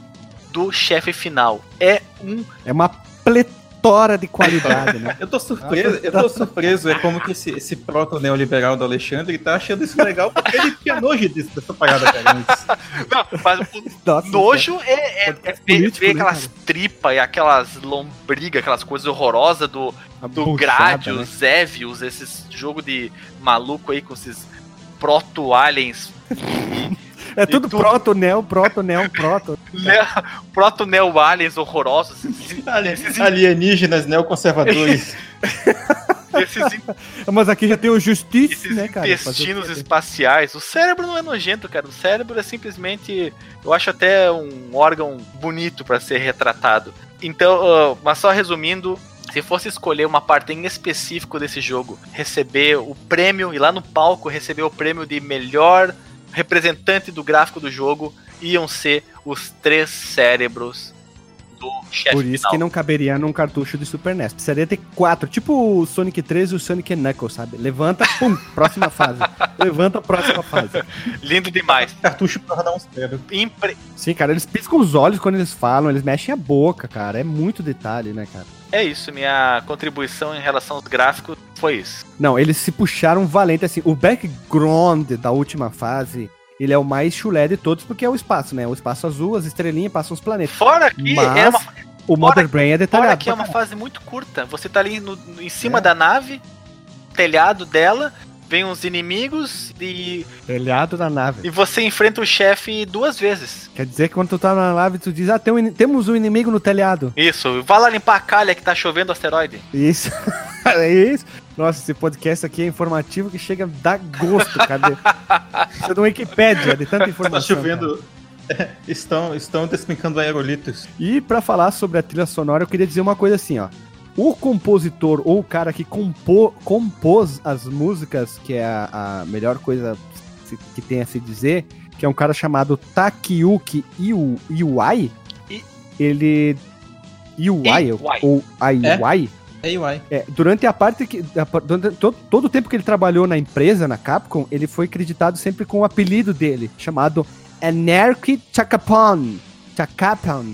do chefe final. É um É uma pletora de qualidade, né? Eu tô surpreso, eu tô surpreso. É como que esse, esse proto-neoliberal do Alexandre ele tá achando isso legal porque ele tinha nojo disso, dessa parada, cara. Não, mas Nossa, nojo é, é, é político, ver né, aquelas tripas e aquelas lombrigas, aquelas coisas horrorosas do, a do Gradius, né? Zevius, esses jogo de maluco aí com esses proto-aliens, É tudo tudo. proto, neo, proto, neo, proto. ne- proto-neo-aliens horrorosos, esses, Ali- esses, Alienígenas neoconservadores. esses Mas aqui já tem o Justiça, né, cara? intestinos espaciais. O cérebro não é nojento, cara. O cérebro é simplesmente, eu acho até um órgão bonito pra ser retratado. Então, ah, mas só resumindo, se fosse escolher uma parte em específico desse jogo, receber o prêmio e lá no palco receber o prêmio de melhor representante do gráfico do jogo, iam ser os três cérebros do chefe Por isso final. que não caberia num cartucho de Super NES. Precisaria ter quatro, tipo o Sonic 3 e o Sonic Knuckles, sabe? Levanta, pum, próxima fase. Levanta, próxima fase. Lindo demais. Cartucho pra rodar um cérebro. Impre- Sim, cara, eles piscam os olhos quando eles falam, eles mexem a boca, cara. É muito detalhe, né, cara? É isso, minha contribuição em relação aos gráficos foi isso. Não, eles se puxaram valente, assim. O background da última fase, ele é o mais chulé de todos, porque é o espaço, né? O espaço azul, as estrelinhas passam os planetas. Fora que Mas é uma, o Mother Brain é fora detalhado. que é uma fase muito curta. Você tá ali no- no- em cima É. da nave, telhado dela, vem uns inimigos e, Telhado da nave. e você enfrenta o chefe duas vezes. Quer dizer que quando tu tá na nave, tu diz, ah, tem um ini- temos um inimigo no telhado. Isso, vai lá limpar a calha que tá chovendo asteroide. Isso. é isso. Nossa, esse podcast aqui é informativo que chega a dar gosto, cadê? Isso é de uma Wikipédia, de tanta Tá informação. chovendo. Estão, estão despencando aerolitos. cara. E pra falar sobre a trilha sonora, eu queria dizer uma coisa assim, ó. O compositor ou o cara que compô, compôs as músicas, que é a, a melhor coisa que tem a se dizer, que é um cara chamado Takiyuki Iu- Iwai, I- ele... Iwai, Iwai. ou Aiwai, Aí, uai. É, durante a parte que. durante todo, todo o tempo que ele trabalhou na empresa, na Capcom, ele foi acreditado sempre com o apelido dele, chamado Anarchy Chakapon, Anarchista Capcom.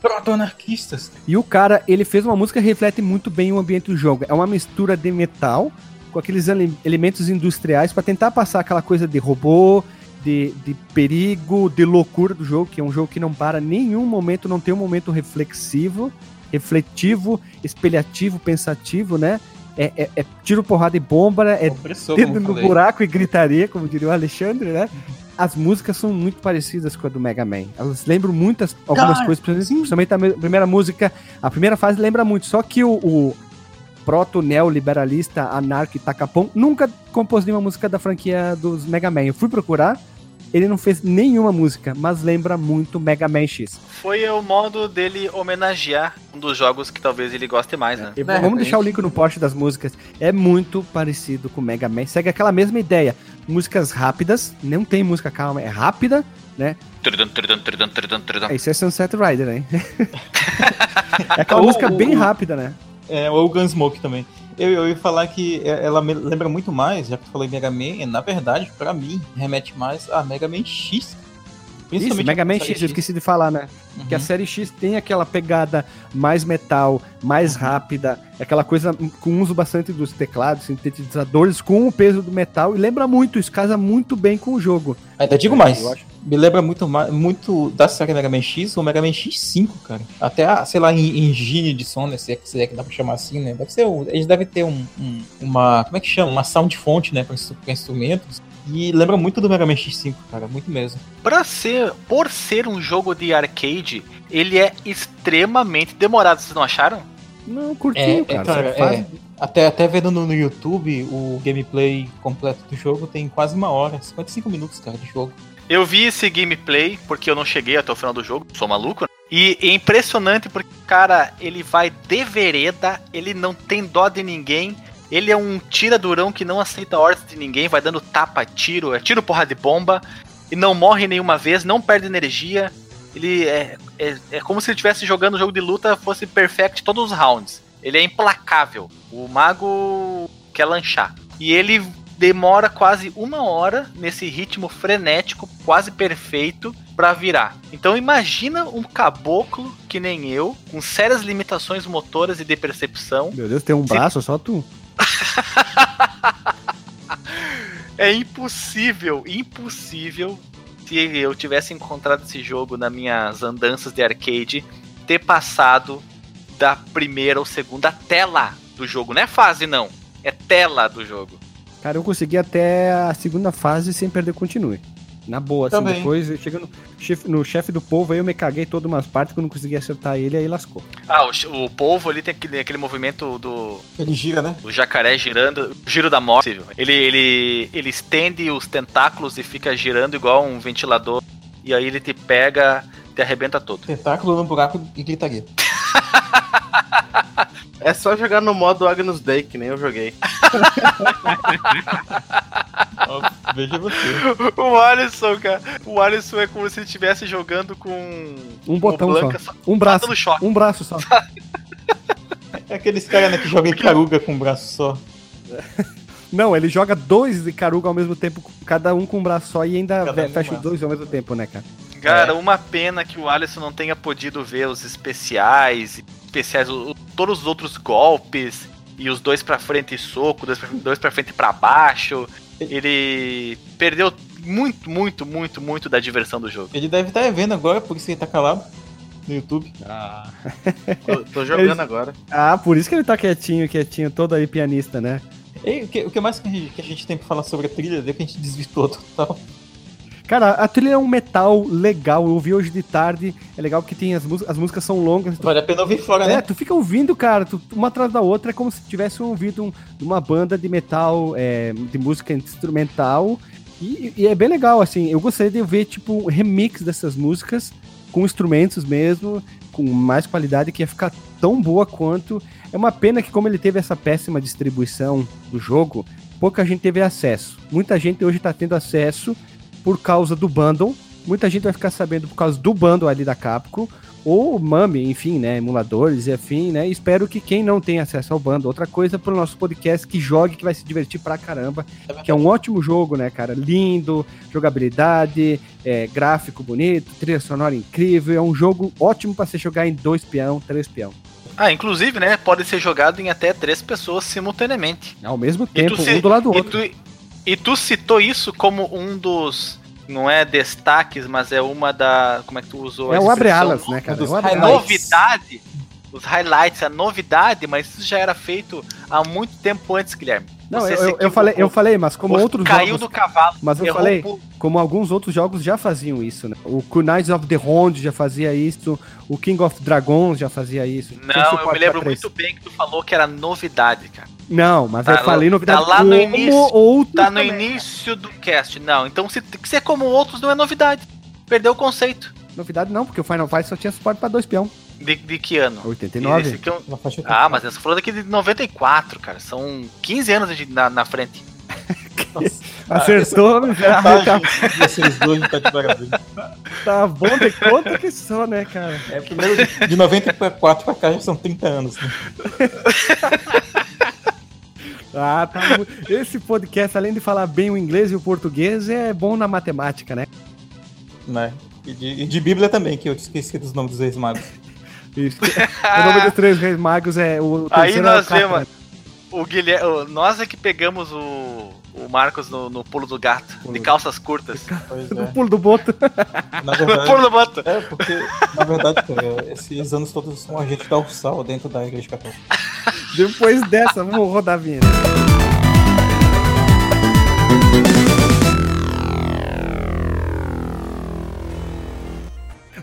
Proto-anarquistas. E o cara, ele fez uma música que reflete muito bem o ambiente do jogo. É uma mistura de metal com aqueles ele- elementos industriais pra tentar passar aquela coisa de robô, de, de perigo, de loucura do jogo, que é um jogo que não para nenhum momento, não tem um momento reflexivo, refletivo, espelhativo, pensativo, né? É, é- é tiro, porrada e bomba, é Opressor, dedo no falei. buraco e gritaria, como diria o Alexandre, né? As músicas são muito parecidas com a do Mega Man. Elas lembram muitas, algumas Cara, coisas, principalmente principalmente a me- primeira música. A primeira fase lembra muito, só que o, o proto-neoliberalista Anark Takapon nunca compôs nenhuma música da franquia dos Mega Man. Eu fui procurar, ele não fez nenhuma música, mas lembra muito Mega Man X. Foi o modo dele homenagear um dos jogos que talvez ele goste mais, né? De vamos deixar o link no post das músicas. É muito parecido com o Mega Man. Segue aquela mesma ideia. Músicas rápidas, não tem música calma, é rápida. Tridam, tridam, tridam, tridam, tridam. É, Isso é Sunset Rider, hein? é aquela Ou música bem rápida, né? É, ou o Gunsmoke também. Eu, eu ia falar que é- ela me lembra muito mais, já que tu falou em Mega Man, na verdade, pra mim, remete mais a Mega Man X. Isso, Mega Man série X, eu esqueci de falar, né? Uhum. Que a série X tem aquela pegada mais metal, mais Uhum. rápida, aquela coisa com uso bastante dos teclados, sintetizadores, com o peso do metal, e lembra muito, isso casa muito bem com o jogo. Ainda digo mais, me lembra muito, muito da série Mega Man X ou Mega Man X5, cara. Até, a, sei lá, em engine de som, né? Se é, que- se é que dá pra chamar assim, né? Deve ser, eles devem ter um, um- uma, como é que chama? Uma sound fonte, né? Pra instrumentos. E lembra muito do Mega Man X5, cara, muito mesmo. Pra ser, por ser um jogo de arcade, ele é extremamente demorado, vocês não acharam? Não, curtinho, É, é, cara. cara, Você faz- é. Até, até vendo no, no YouTube o gameplay completo do jogo tem quase uma hora, 55 minutos, cara, de jogo. Eu vi esse gameplay porque eu não cheguei até o final do jogo, sou maluco. né? E é impressionante porque, cara, ele vai de vereda, ele não tem dó de ninguém. Ele é um tira-durão que não aceita ordens de ninguém, vai dando tapa, tiro, é tiro, porra de bomba, e não morre nenhuma vez, não perde energia. Ele é, é, é como se ele estivesse jogando um jogo de luta, fosse perfect todos os rounds. Ele é implacável. O mago quer lanchar. E ele demora quase uma hora nesse ritmo frenético, quase perfeito, pra virar. Então imagina um caboclo que nem eu, com sérias limitações motoras e de percepção. Meu Deus, tem um Se- braço, só tu. É impossível, impossível se eu tivesse encontrado esse jogo nas minhas andanças de arcade, ter passado da primeira ou segunda tela do jogo. Não é fase, não. É tela do jogo. Cara, eu consegui até a segunda fase sem perder continue. Na boa, assim, Também. depois eu chego no chefe, no chefe do povo, aí eu me caguei todas umas partes que eu não consegui acertar ele, aí lascou. Ah, o, o polvo ali tem aquele, aquele movimento do, Ele gira, né? o jacaré girando, o giro da morte. Ele, ele, ele estende os tentáculos e fica girando igual um ventilador. E aí ele te pega, te arrebenta todo. Tentáculo no buraco e gritaria. É só jogar no modo Agnus Day, que nem eu joguei. Ó, Veja você. O Alisson, cara. O Alisson é como se ele estivesse jogando com Um botão só. Blanca só. Um braço. dando choque. Um braço só. É aqueles caras né, que jogam em caruga com um braço só. Não, ele joga dois de caruga ao mesmo tempo, cada um com um braço só e ainda um fecha um os dois ao mesmo tempo, né, cara? Cara, É. uma pena que o Alisson não tenha podido ver os especiais, especiais, o- o- todos os outros golpes e os dois pra frente e soco, dois pra, dois pra frente e pra baixo. Ele perdeu muito, muito, muito, muito da diversão do jogo. Ele deve estar vendo agora, por isso que ele tá calado no YouTube. Tô, tô jogando agora. Ah, por isso que ele tá quietinho, quietinho, todo aí pianista, né? E o que, o que mais que a, gente, que a gente tem pra falar sobre a trilha deu que a gente desvirtuou total. Cara, a trilha é um metal legal, eu ouvi hoje de tarde, é legal porque tem as, mús- as músicas são longas, Vale a pena ouvir fora, É, né? tu fica ouvindo, cara, tu- uma atrás da outra, é como se tivesse ouvido um- uma banda de metal, é, de música instrumental, e, e é bem legal, assim, eu gostaria de ver, tipo, um remix dessas músicas, com instrumentos mesmo, com mais qualidade, que ia ficar tão boa quanto. É uma pena que, como ele teve essa péssima distribuição do jogo, pouca gente teve acesso. Muita gente hoje tá tendo acesso por causa do bundle, muita gente vai ficar sabendo por causa do bundle ali da Capcom, ou MAME, enfim, né, emuladores e afim, né? Espero que quem não tem acesso ao bando, outra coisa pro nosso podcast que jogue, que vai se divertir pra caramba, que é um ótimo jogo, né, cara? Lindo, jogabilidade, é, gráfico bonito, trilha sonora incrível, é um jogo ótimo para você jogar em dois peão, três peão. Ah, inclusive, né, pode ser jogado em até três pessoas simultaneamente. Ao mesmo E tempo, se- um do lado do E outro. tu, e tu citou isso como um dos. Não é destaques, mas é uma da. Como é que tu usou É o abre expressão? alas, né, cara? Dos É A novidade. Os highlights, a novidade, mas isso já era feito há muito tempo antes, Guilherme. Não, eu, eu, eu falei, eu falei, mas como outros caiu jogos, do cavalo. mas eu falei, como alguns outros jogos já faziam isso, né? O Knights of the Round já fazia isso, o King of Dragons já fazia isso. Não, eu me lembro muito bem que tu falou que era novidade, cara. Não, mas Tá eu falei novidade tá lá no como início, outros Tá no também. início do cast. Não, então se se é como outros não é novidade. Perdeu o conceito. Novidade não, porque o Final Fight só tinha suporte pra dois peão. De, de que ano? 89. Esse aqui é um- Ah, mas essa falou daqui de 94, cara. São 15 anos de- na, na frente. Acertou, miserável. Tá, Vocês dois tá de parabéns. tá bom de conta que só, né, cara? É, primeiro de, de 94 pra cá já são 30 anos. Né? Ah, tá. Esse podcast, além de falar bem o inglês e o português, é bom na matemática, né? né? E, de, e de Bíblia também, que eu esqueci dos nomes dos reis magos. Isso. o nome dos três reis magos é o Aí terceiro é o nós vemos. O Guilherme, o- nós é que pegamos o, o Marcos no, no pulo do gato, Pulo de calças curtas. Pois No é. pulo do boto. Na No verdade, pulo do boto. é porque, na verdade, cara, esses anos todos são agente da Ursal dentro da igreja católica. Depois dessa, vamos rodar a vinheta.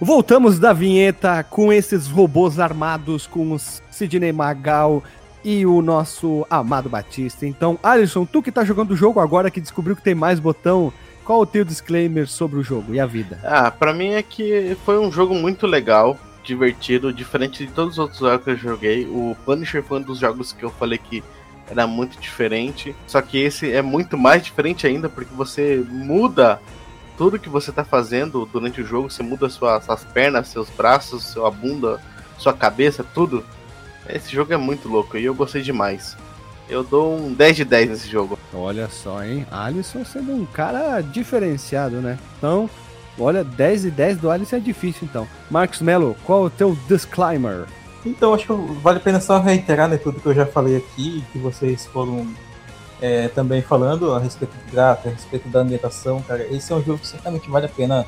Voltamos da vinheta com esses robôs armados com o Sidney Magal e o nosso amado Batista. Então, Alisson, tu que tá jogando o jogo agora, que descobriu que tem mais botão, qual o teu disclaimer sobre o jogo e a vida? Ah, pra mim é que foi um jogo muito legal, divertido, diferente de todos os outros jogos que eu joguei. O Punisher foi um dos jogos que eu falei que era muito diferente. Só que esse é muito mais diferente ainda, porque você muda tudo que você tá fazendo durante o jogo. Você muda sua, suas pernas, seus braços, sua bunda, sua cabeça, tudo. Esse jogo é muito louco e eu gostei demais. Eu dou um 10 de 10 nesse jogo. Olha só, hein? Alisson sendo um cara diferenciado, né? Então, olha, 10 e 10 do Alisson é difícil, então. Marcos Melo, qual o teu disclaimer? Então, acho que vale a pena só reiterar né, tudo que eu já falei aqui, que vocês foram é, também falando a respeito do gráfico, a respeito da ambientação, cara. Esse é um jogo que certamente vale a pena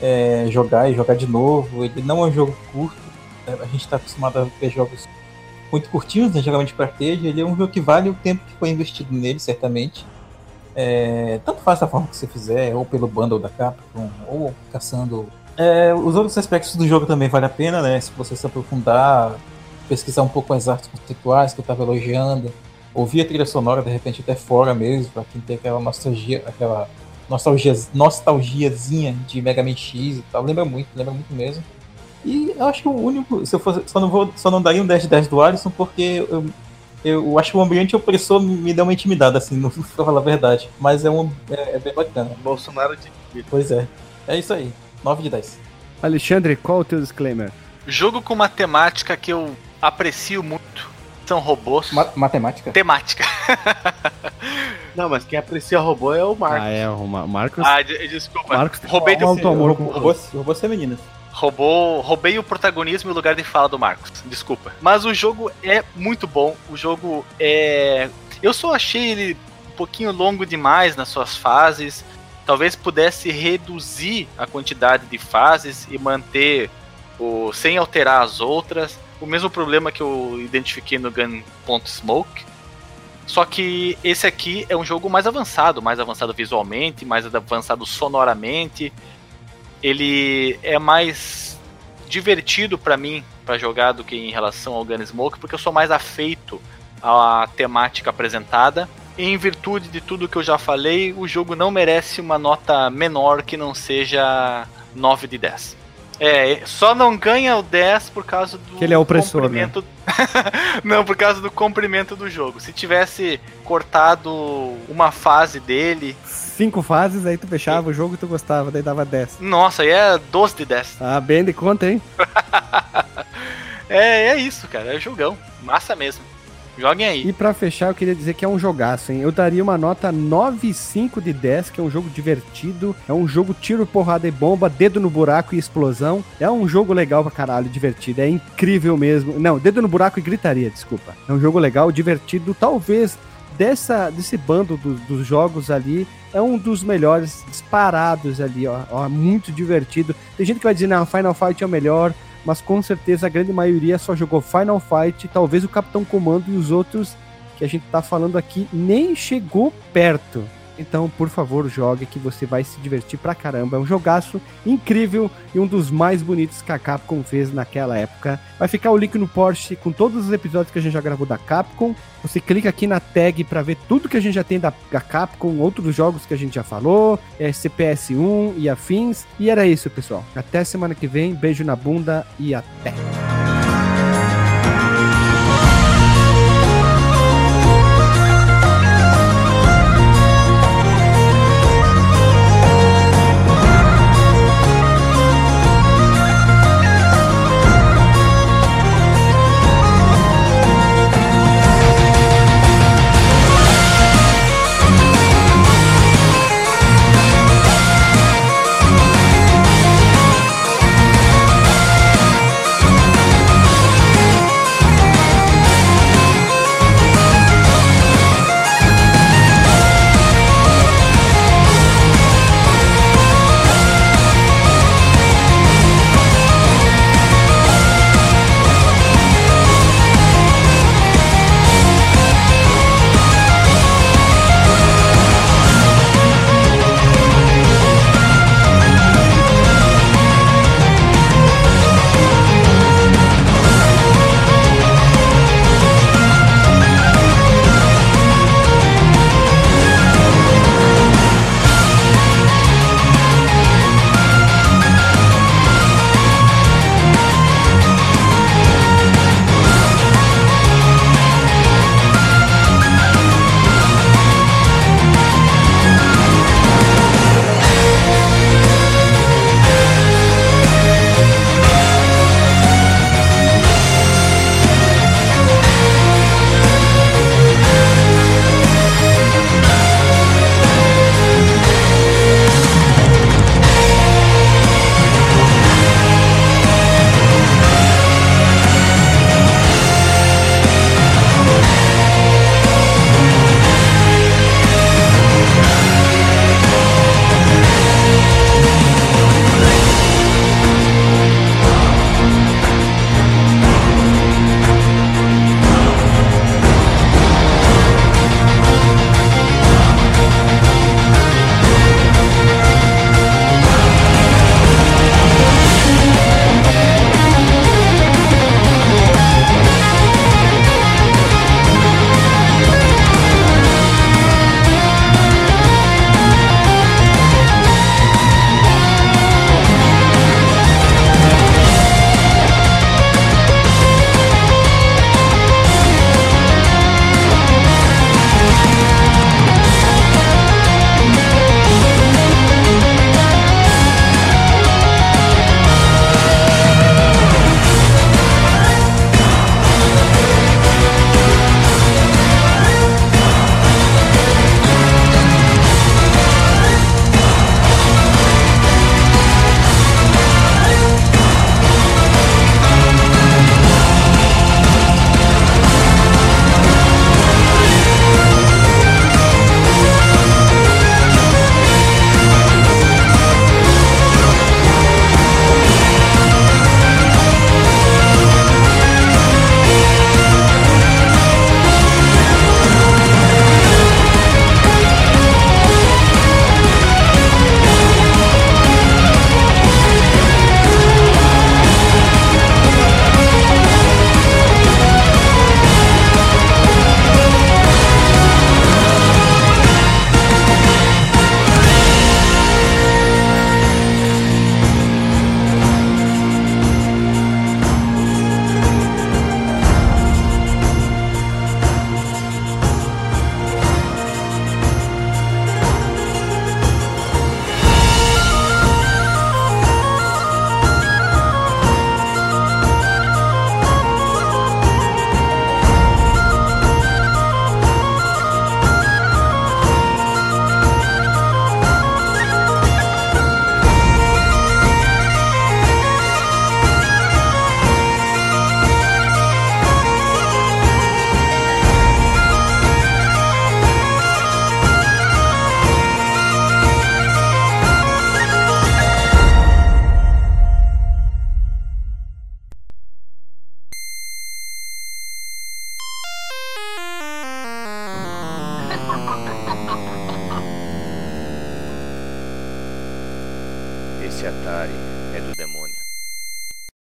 é, jogar e jogar de novo. Ele não é um jogo curto, né, a gente está acostumado a ver jogos muito curtinhos, né, geralmente para arcade. Ele é um jogo que vale o tempo que foi investido nele, certamente. É, tanto faz da forma que você fizer, ou pelo bundle da Capcom, ou caçando é, os outros aspectos do jogo também vale a pena, né? Se você se aprofundar, pesquisar um pouco as artes conceituais que eu estava elogiando, ouvir a trilha sonora de repente até fora mesmo, para quem tem aquela nostalgia, aquela nostalgia, nostalgiazinha de Mega Man X e tal, lembra muito, lembra muito mesmo. E eu acho que o único, se eu fosse, só não vou, só não daria um 10 de 10 do Alisson porque eu, eu acho que o ambiente opressor me deu uma intimidada, assim, não pra falar a verdade. Mas é, um, é, é bem bacana. Bolsonaro de Pois é. É isso aí. 9 de 10. Alexandre, qual o teu disclaimer? Jogo com uma temática que eu aprecio muito. São robôs. Ma- matemática? Temática. Não, mas quem aprecia robô é o Marcos. Ah, é, o Ma- Marcos. Ah, de- desculpa. Marcos roubei, um alto amor com robôs, robôs femininos. roubou, roubei o protagonismo e o lugar de fala do Marcos. Desculpa. Mas o jogo é muito bom. O jogo é. Eu só achei ele um pouquinho longo demais nas suas fases. Talvez pudesse reduzir a quantidade de fases e manter o sem alterar as outras. O mesmo problema que eu identifiquei no Gun.smoke. Só que esse aqui é um jogo mais avançado, mais avançado visualmente, mais avançado sonoramente. Ele é mais divertido pra mim para jogar do que em relação ao Gunsmoke, porque eu sou mais afeito à temática apresentada. Em virtude de tudo que eu já falei, o jogo não merece uma nota menor que não seja 9 de 10. É, só não ganha o 10 por causa do Que ele é opressor, né? comprimento. não, por causa do comprimento do jogo. Se tivesse cortado uma fase dele, Cinco fases, aí tu fechava o jogo e tu gostava, daí dava 10. nossa, aí é 12 de 10. Ah, bem de conta, hein? é, é isso, cara. É jogão. Massa mesmo. Joguem aí. E pra fechar, eu queria dizer que é um jogaço, hein? Eu daria uma nota 9,5 de 10, que é um jogo divertido, é um jogo tiro, porrada e bomba, dedo no buraco e explosão. É um jogo legal pra caralho, divertido, é incrível mesmo. Não, dedo no buraco e gritaria, desculpa. É um jogo legal, divertido, talvez dessa desse bando do, dos jogos ali é um dos melhores disparados ali, ó, ó, muito divertido. Tem gente que vai dizer, não, Final Fight é o melhor, mas com certeza a grande maioria só jogou Final Fight, talvez o Capitão Comando e os outros que a gente tá falando aqui nem chegou perto. Então, por favor, jogue que você vai se divertir pra caramba. É um jogaço incrível e um dos mais bonitos que a Capcom fez naquela época. Vai ficar o link no Porsche com todos os episódios que a gente já gravou da Capcom. Você clica aqui na tag para ver tudo que a gente já tem da, da Capcom, outros jogos que a gente já falou, é CPS1 e afins. E era isso, pessoal. Até semana que vem. Beijo na bunda e até.